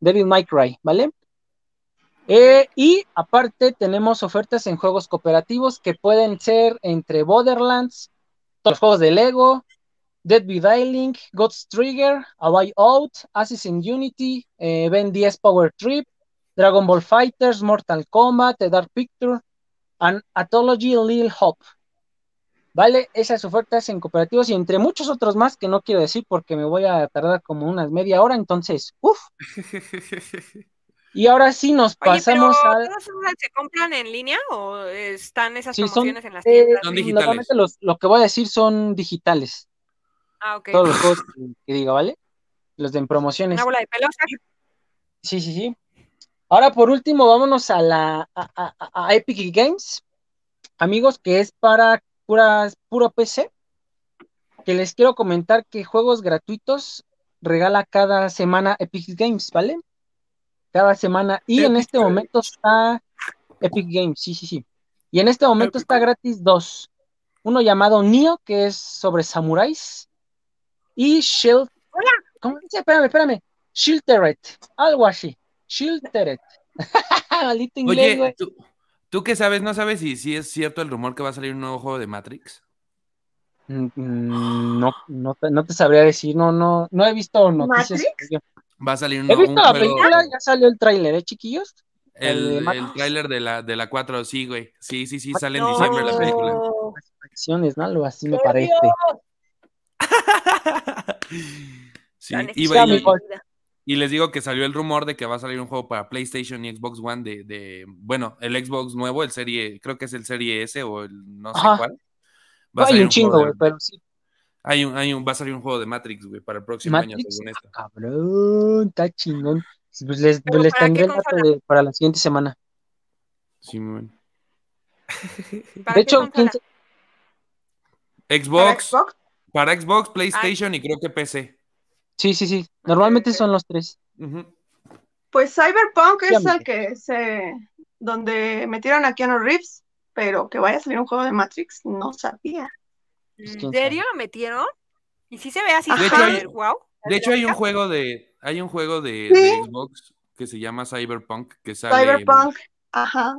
Devil May Cry, ¿vale? Eh, y aparte tenemos ofertas en juegos cooperativos que pueden ser entre Borderlands, todos los juegos de Lego, Dead by God's Trigger, A Way Out, Assassin's Unity, eh, Ben 10 Power Trip, Dragon Ball Fighters, Mortal Kombat, The Dark Picture, and Athology Little Hope. ¿Vale? Esas ofertas en cooperativos y entre muchos otros más que no quiero decir porque me voy a tardar como unas media hora, entonces, uff. Y ahora sí nos pasamos a. se compran en línea o están esas promociones en las tiendas? son digitales. Normalmente lo que voy a decir son digitales. Ah, ok. Todos los juegos que, diga, ¿vale? Los de en promociones. Una bola de pelos. Sí, sí, sí. Ahora, por último, vámonos a la a, Epic Games, amigos, que es para puras, puro PC. Que les quiero comentar que juegos gratuitos regala cada semana Epic Games, ¿vale? cada semana. Y en este momento está Epic Games, sí, sí, sí. Y en este momento está gratis dos. Uno llamado Nio, que es sobre samuráis. Y Shield. ¿Cómo dice? Espérame, espérame. Shielderet. Algo así. Shielderet. Maldito inglés, Oye, ¿tú, ¿tú, qué sabes? ¿No sabes si, si es cierto el rumor que va a salir un nuevo juego de Matrix? Mm, mm, no, no, te, no te sabría decir. No, no, no he visto noticias. ¿Matrix? Va a salir un, He visto la película, ya salió el tráiler, ¿eh, chiquillos? El, el, tráiler de la, de la 4, sí, güey. Sí, sí, sí, sale en diciembre la película. Acciones, ¿no? Algo así me parece. sí, y, y, les digo que salió el rumor de que va a salir un juego para PlayStation y Xbox One de, de bueno, el Xbox nuevo, el serie, creo que es el serie S o el no sé cuál. Va Hay un chingo, güey, pero sí. Hay un, hay un, va a salir un juego de Matrix, güey, para el próximo año, según esto. Cabrón, está chingón. Pues les, les tendré el dato de, para la siguiente semana. Sí, muy bien. De hecho, Xbox, ¿Para Xbox? PlayStation y creo que PC. Sí, sí, sí. Normalmente son los tres. Pues Cyberpunk es el que se. donde metieron a Keanu Reeves, pero que vaya a salir un juego de Matrix, no sabía. pues, ¿En serio lo metieron? ¿Y sí se ve así? De hecho, hay- guau? De hecho, hay un juego de, hay un juego de, Sí. de Xbox que se llama Cyberpunk, que sale. Cyberpunk. Ajá.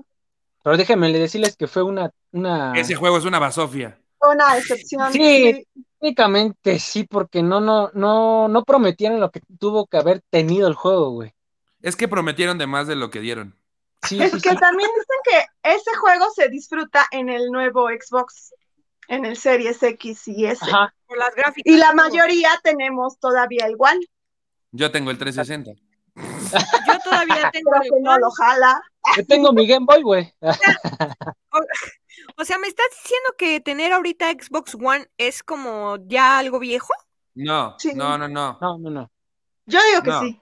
Pero déjenme decirles que fue una, una... Ese juego es una basofia. Una excepción. Sí. Técnicamente sí, porque no, no, no, no prometieron lo que tuvo que haber tenido el juego, güey. Es que prometieron de más de lo que dieron. Sí, Es sí, que sí. también dicen que ese juego se disfruta en el nuevo Xbox, en el Series X y S. Ajá. Por las gráficas. Y la mayoría tenemos todavía el One, Yo tengo el 360. Yo todavía tengo pero el que no lo jala. Yo tengo mi Game Boy, güey. O sea, ¿me estás diciendo que tener ahorita Xbox One es como ya algo viejo? No, Sí. no, no, no. No, no, no. Yo digo que No. sí.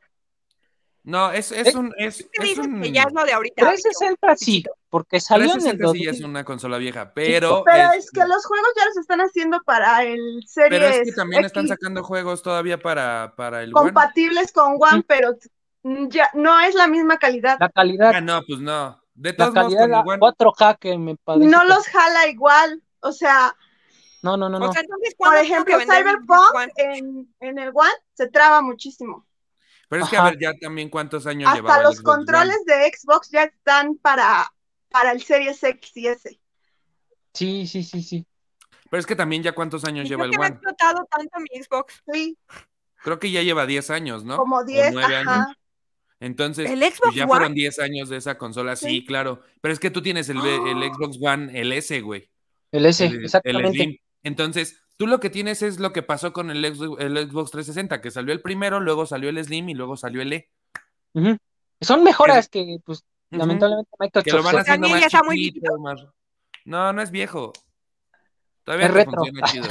No, es, es Eh, un. Es, ¿Qué es dices un que ya es lo de ahorita? 360 sí, porque salió en el 360 sí ya 2000. es una consola vieja, pero. Pero es que los juegos ya los están haciendo para el Series Pero es que también están sacando juegos todavía para, para el One. compatibles con One, Sí. pero ya no es la misma calidad. La calidad, Ah, no, pues no. De la todos modos, calidad la el One. 4K que me parece. No que- los jala igual. O sea, No, no, no, no. O sea, entonces, por ¿cuándo tengo ejemplo, que Cyberpunk One? en, en el One se traba muchísimo. Pero es que Ajá. a ver, ya también cuántos años llevaba Hasta el los Xbox One. controles de Xbox ya están para, para el Series X y S. Sí, sí, sí, sí. Pero es que también ya cuántos años ¿Y lleva por el qué me ha One. explotado tanto mi Xbox? Sí, Creo que ya lleva 10 años, ¿no? como O 10. 9 Ajá. años. Entonces, ¿El pues Xbox ya One? fueron 10 años de esa consola, sí, Sí. claro. Pero es que tú tienes el, el Xbox One, el S, güey. El S, el, el exactamente. Slim. Entonces, tú lo que tienes es lo que pasó con el, Xbox- el Xbox 360, que salió el primero, luego salió el Slim y luego salió el E. Son mejoras que, pues, Ujú. lamentablemente Microsoft Que lo van se- haciendo También más ya está muy chiquito, más... No, no es viejo. Todavía Es retro. funciona chido.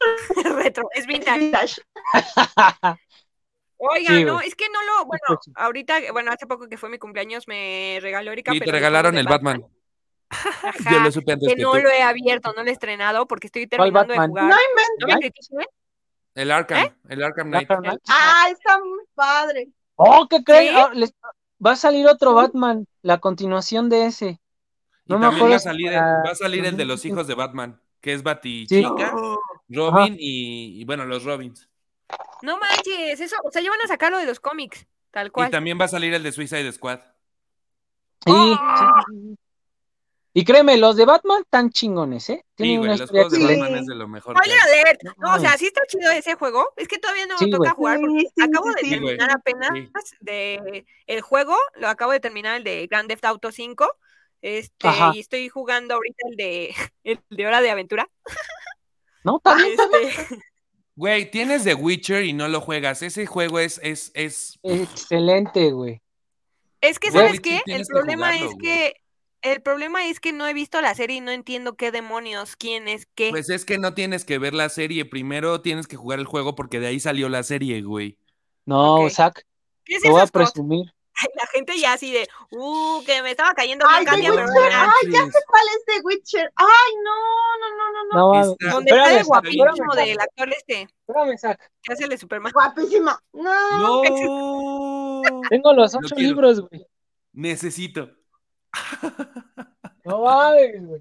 Retro, es vintage. Oigan, Sí, no, es que no lo, bueno, Pues ahorita, bueno, hace poco que fue mi cumpleaños me regaló Erika. Y te regalaron el Batman. Ajá, Yo lo supe antes que que no tú. lo he abierto, no lo he estrenado porque estoy ¿Cuál terminando de jugar. No ¿No me critiquen? El Arkham, ¿Eh? el Arkham Knight. Arkham Knight. Ah, está muy padre. Oh, ¿qué creen? ¿Sí? Ah, les- Va a salir otro Batman, la continuación de ese. Y No me también acuerdo va a salir, para va a salir el de los 2025. hijos de Batman, que es Sí. Batichica, Robin y, y, bueno, los Robins. No manches, eso, o sea, ya van a sacarlo de los cómics, tal cual. Y también va a salir el de Suicide Squad. Sí, Oh. sí. Y créeme, los de Batman tan chingones, ¿eh? Sí, Tienen güey, una los juegos de Sí. excelente. Batman es de lo mejor. hay. alert. No o sea, sí está chido ese juego. Es que todavía no Sí, me toca güey. jugar porque Sí, sí, acabo sí, de sí. terminar apenas Sí. de el juego, lo acabo de terminar el de Grand Theft Auto 5. Este, Ajá. y estoy jugando ahorita el de el de Hora de Aventura. No, también Este, Güey, tienes The Witcher y no lo juegas. Ese juego es, es, es. excelente, güey. es que sabes qué, el que problema jugarlo, es que el problema es que no he visto la serie y no entiendo qué demonios, quién es qué. Pues es que no tienes que ver la serie. Primero tienes que jugar el juego porque de ahí salió la serie, güey. No, Ok. Zach, ¿Qué es te voy a presumir. La gente ya así de, uh, que me estaba cayendo Ay, Katia, pero. Ay, ya sé cuál es The Witcher. Ay, no, no, no, no, no. No. Donde está el guapísimo del actor este, espérame, Zach. que hace el de Superman. Guapísima. No. No. Tengo los Lo ocho libros, güey. Necesito. No mames, güey.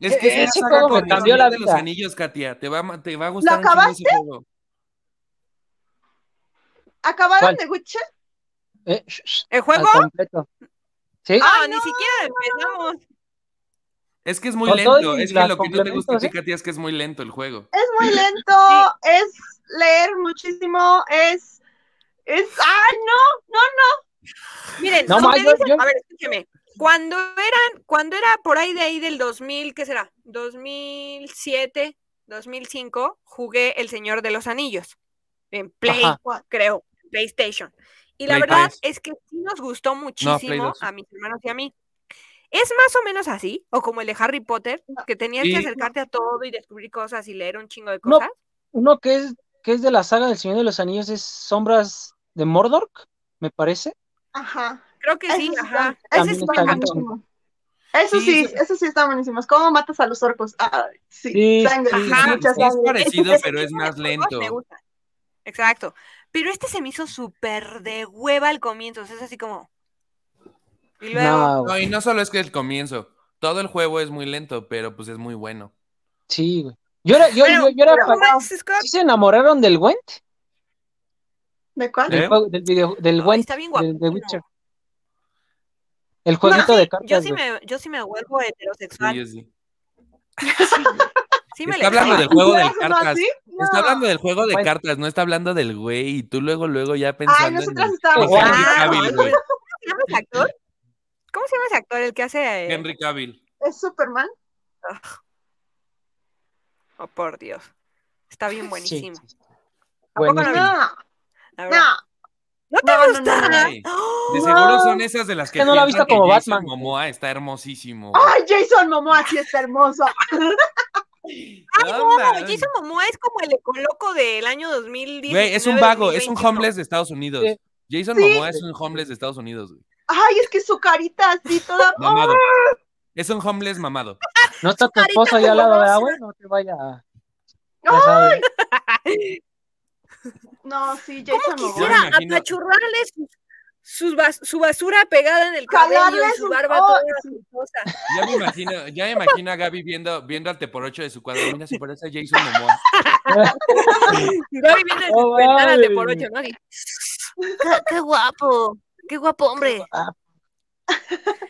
Es que es una Ese saga juego me con cambió la de los vida. anillos, Katia. Te va, a- te va a gustar ¿Lo un chingo ese juego. ¿Acabaron ¿Cuál? The Witcher? Eh, ¿El juego? completo. ¿Sí? Ah, Ay, ni no, siquiera empezamos. Es que es muy lento. Es que lo que no te gusta ¿eh? Katia, es que es muy lento el juego. Es muy lento, es leer muchísimo, es. Es. ¡Ay, no! No, no. Miren, No, lo ma, que yo- dicen- yo- a ver, escúcheme. Cuando eran, cuando era por ahí de ahí del 2000, ¿qué será? 2007, 2005, jugué El Señor de los Anillos en Play, Ajá. creo, PlayStation. Y la Play verdad 3. es que sí nos gustó muchísimo 2. a mis hermanos y a mí. Es más o menos así, o como el de Harry Potter, que tenías Sí. que acercarte a todo y descubrir cosas y leer un chingo de No. cosas. Uno que es, que es de la saga del Señor de los Anillos es Sombras de Mordor, me parece. Ajá. Creo que sí, ajá. Ese encantó. buenísimo. Eso Sí, eso sí está buenísimo. Es cómo matas a los orcos. Ay, sí, Sí, sangre, sí, Ajá. mucha Sí, es parecido, pero es más lento. Me gusta. Exacto. Pero este se me hizo súper de hueva al comienzo. o sea, es así como. Y luego. No, y no solo es que el comienzo. Todo el juego es muy lento, pero pues es muy bueno. Sí, güey. Yo era, yo, yo, yo era. ¿Sí se enamoraron del Gwent? ¿De cuál? Del, ¿Eh? juego- del, video, del Gwent, está bien del, de guapísimo. Witcher. El jueguito No, de sí, cartas. yo sí me, yo sí me vuelvo Sí, heterosexual. yo sí. Sí me Está le hablando del juego de ¿Quieres uno cartas. Está hablando del juego de Bueno. cartas, no está hablando del güey. Y tú luego, luego ya pensando Ay, en el- estábamos Ah, Cavill, ¿cómo se llama ese actor? ¿Cómo se llama ese actor? El que hace. eh, Henry Cavill. ¿Es Superman? Oh, por Dios. Está bien buenísimo. sí. ¿A poco no? No, no. ¿No te No, gusta? no, no. Ay. De seguro son esas de las que no la ha visto como Jason Batman. Momoa está hermosísimo. güey. Ay, Jason Momoa sí está hermoso. Ay, no. Jason Momoa es como el ecoloco del año 2010. Güey, es un vago, es un homeless de Estados Unidos. Sí. Jason Sí. Momoa es un homeless de Estados Unidos, güey. Ay, es que su carita así toda. Mamado. Es un homeless mamado. No está tu carita esposo ahí al lado, ¿verdad, borrosa. güey? No te vaya. ¡Ay! No, sí, ¿Cómo Jason Yo quisiera apachurrarle sus, sus bas- su basura pegada en el cabello su su- barba oh, toda sí. aceitosa? Ya me imagino, ya me imagino a Gaby viendo, viendo al te por ocho de su cuadro. Mira, si parece a Jason Momoa. Gaby viendo desde Oh, su ventana de por vale. ocho, ¿no? "Qué- Qué guapo, qué guapo hombre.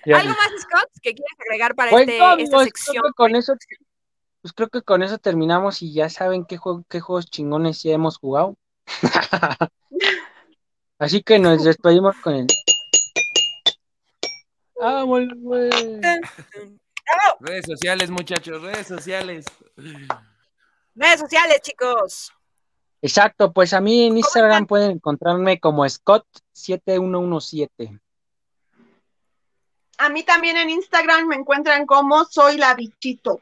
¿Algo más, Scott, que quieras agregar para Pues este, no, esta creo sección? con eso, pues creo que con eso terminamos y ya saben qué, juego, qué juegos chingones ya hemos jugado. Así que nos despedimos con el. ¡Vamos, güey! Redes sociales, muchachos, redes sociales. Redes sociales, chicos. Exacto, pues a mí en Instagram pueden encontrarme como Scott7117. A mí también en Instagram me encuentran como soy la bichito.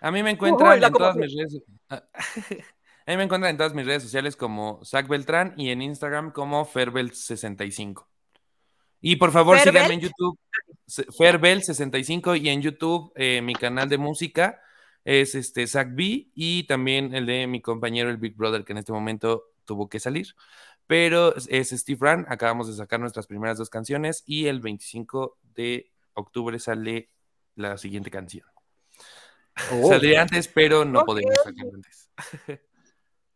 A mí me encuentran Uy, en todas mis redes. A mí me encuentran en todas mis redes sociales como Zach Beltrán y en Instagram como Ferbel65. Y por favor, ¿Ferbel? síganme en YouTube, Ferbel65 y en YouTube eh, mi canal de música es este Zach B y también el de mi compañero el Big Brother que en este momento tuvo que salir. Pero es Steve Ran, acabamos de sacar nuestras primeras dos canciones y el 25 de octubre sale la siguiente canción. Oh. Saldría antes, pero no Ok. podemos sacarlo antes.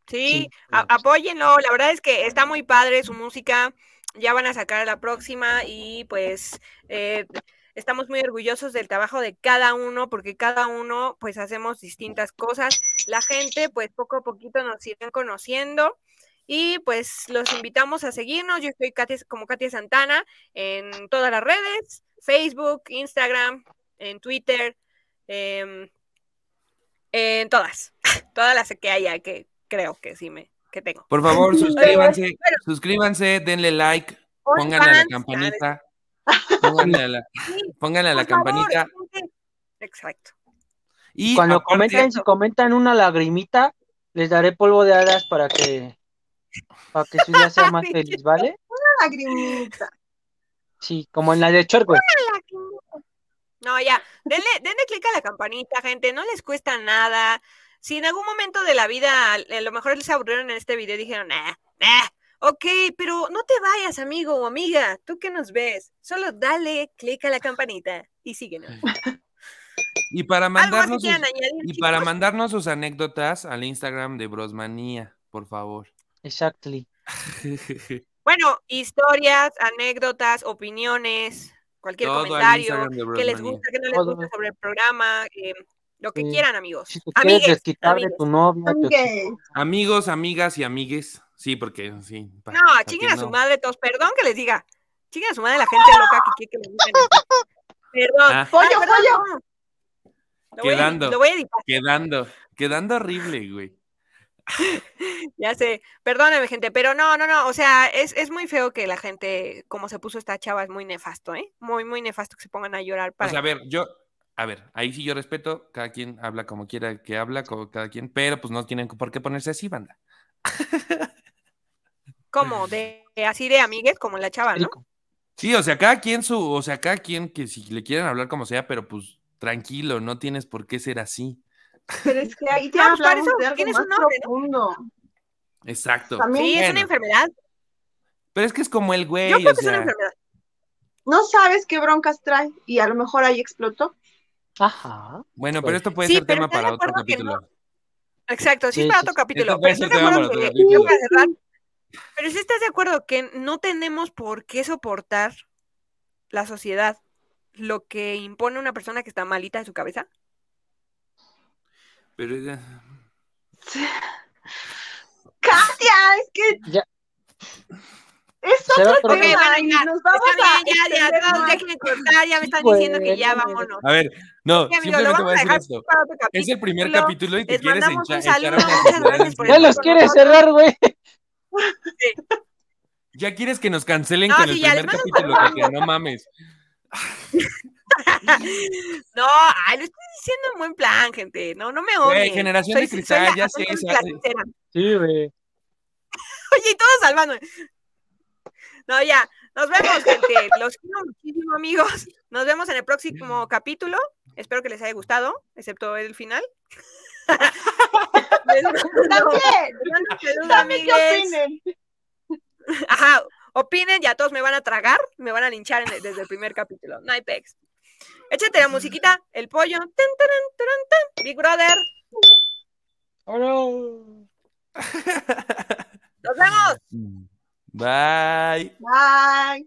Sí, apóyenlo. La verdad es que está muy padre su música. Ya van a sacar la próxima y pues eh, estamos muy orgullosos del trabajo de cada uno porque cada uno pues hacemos distintas cosas. La gente pues poco a poquito nos irán conociendo y pues los invitamos a seguirnos. Yo estoy Katia- como Katia Santana en todas las redes, Facebook, Instagram, en Twitter, em, en todas, todas las que haya que creo que sí me que tengo. Por favor, suscríbanse, suscríbanse, denle like, pónganle a la campanita, pónganle a la, sí, pónganle a la por favor, campanita. Exacto. Y Cuando aparte- comenten, si comentan una lagrimita, les daré polvo de hadas para que para que su día sea más feliz, ¿vale? Lagrimita. Sí, como en la de Chor, güey. No, ya, denle, denle clic a la campanita, gente, no les cuesta nada. Si en algún momento de la vida a lo mejor les aburrieron en este video y dijeron, nah, nah, ok, pero no te vayas, amigo o amiga, tú que nos ves, solo dale clic a la campanita y síguenos. y para ¿Algo más que mandarnos sus, añadir, y para mandarnos sus anécdotas al Instagram de Brosmanía, por favor. Exactly. Bueno, historias, anécdotas, opiniones, cualquier Todo comentario, que les gusta, que no les gusta sobre el programa, eh, lo que Sí. quieran, amigos. Si te quieres Amigues, desquitar de tu novia, tu. Amigos, amigas y amigues. Sí, porque sí. No, chinguen a su no. madre todos. Perdón que les diga. Chinguen a su madre la gente loca que quiere que les digan. Perdón. Ah. Pollo, Ay, perdón, pollo. Lo voy, a, Quedando. lo voy a editar, Quedando, quedando horrible, güey. ya sé. Perdóname, gente, pero no, no, no. O sea, es, es muy feo que la gente, como se puso esta chava, es muy nefasto, ¿eh? Muy, muy nefasto que se pongan a llorar para. O sea, a ver, yo, a ver, ahí sí yo respeto, cada quien habla como quiera que habla, como cada quien, pero pues no tienen por qué ponerse así, banda. como de así de amigues, como la chava, ¿no? Sí, o sea, cada quien su, o sea, cada quien que si le quieren hablar como sea, pero pues tranquilo, no tienes por qué ser así. Pero es que ahí No, ya pues, hablamos eso de algo tienes más un nombre, ¿no? profundo. Exacto. También- Sí, es una enfermedad. Pero es que es como el güey, Yo creo o que es una enfermedad. No sabes qué broncas trae y a lo mejor ahí explotó. Ajá. Bueno, Pues, pero esto puede Sí, ser tema ¿estás de para otro capítulo. Exacto, sí, Sí, es para otro capítulo. Pero ser ¿estás de tema acuerdo para otro que, capítulo. ya para cerrar, pero sí estás de acuerdo que no tenemos por qué soportar la sociedad lo que impone una persona que está malita de su cabeza? Pero ya- Katia, es que Ya. Es otro tema bueno, y ya, nos vamos Está a bien, ya, ya, ya cortar, ya me están diciendo que ya vámonos. A ver, no, Sí, amigo, lo simplemente vamos voy a decir dejar esto. Es el primer capítulo. capítulo y te quieres encima. Ya los quieres cerrar, güey. Ya quieres que nos cancelen No, con sí, el primer capítulo. Katia, no mames. No, ay, lo estoy diciendo en buen plan, gente. No, no me Güey, odien. generación Soy- de cristal, ya soy sé. Sí, güey. Oye, y todos salvando. No, ya. Nos vemos, gente. Los quiero muchísimo, amigos. Nos vemos en el próximo capítulo. Espero que les haya gustado, excepto el final. También, también opinen. Ajá, opinen, ya todos me van a tragar, me van a linchar en el- desde el primer capítulo. No hay pex. Échate la musiquita, el pollo. Tan, tan. Big Brother. Oh, no. Nos vemos. Bye. Bye.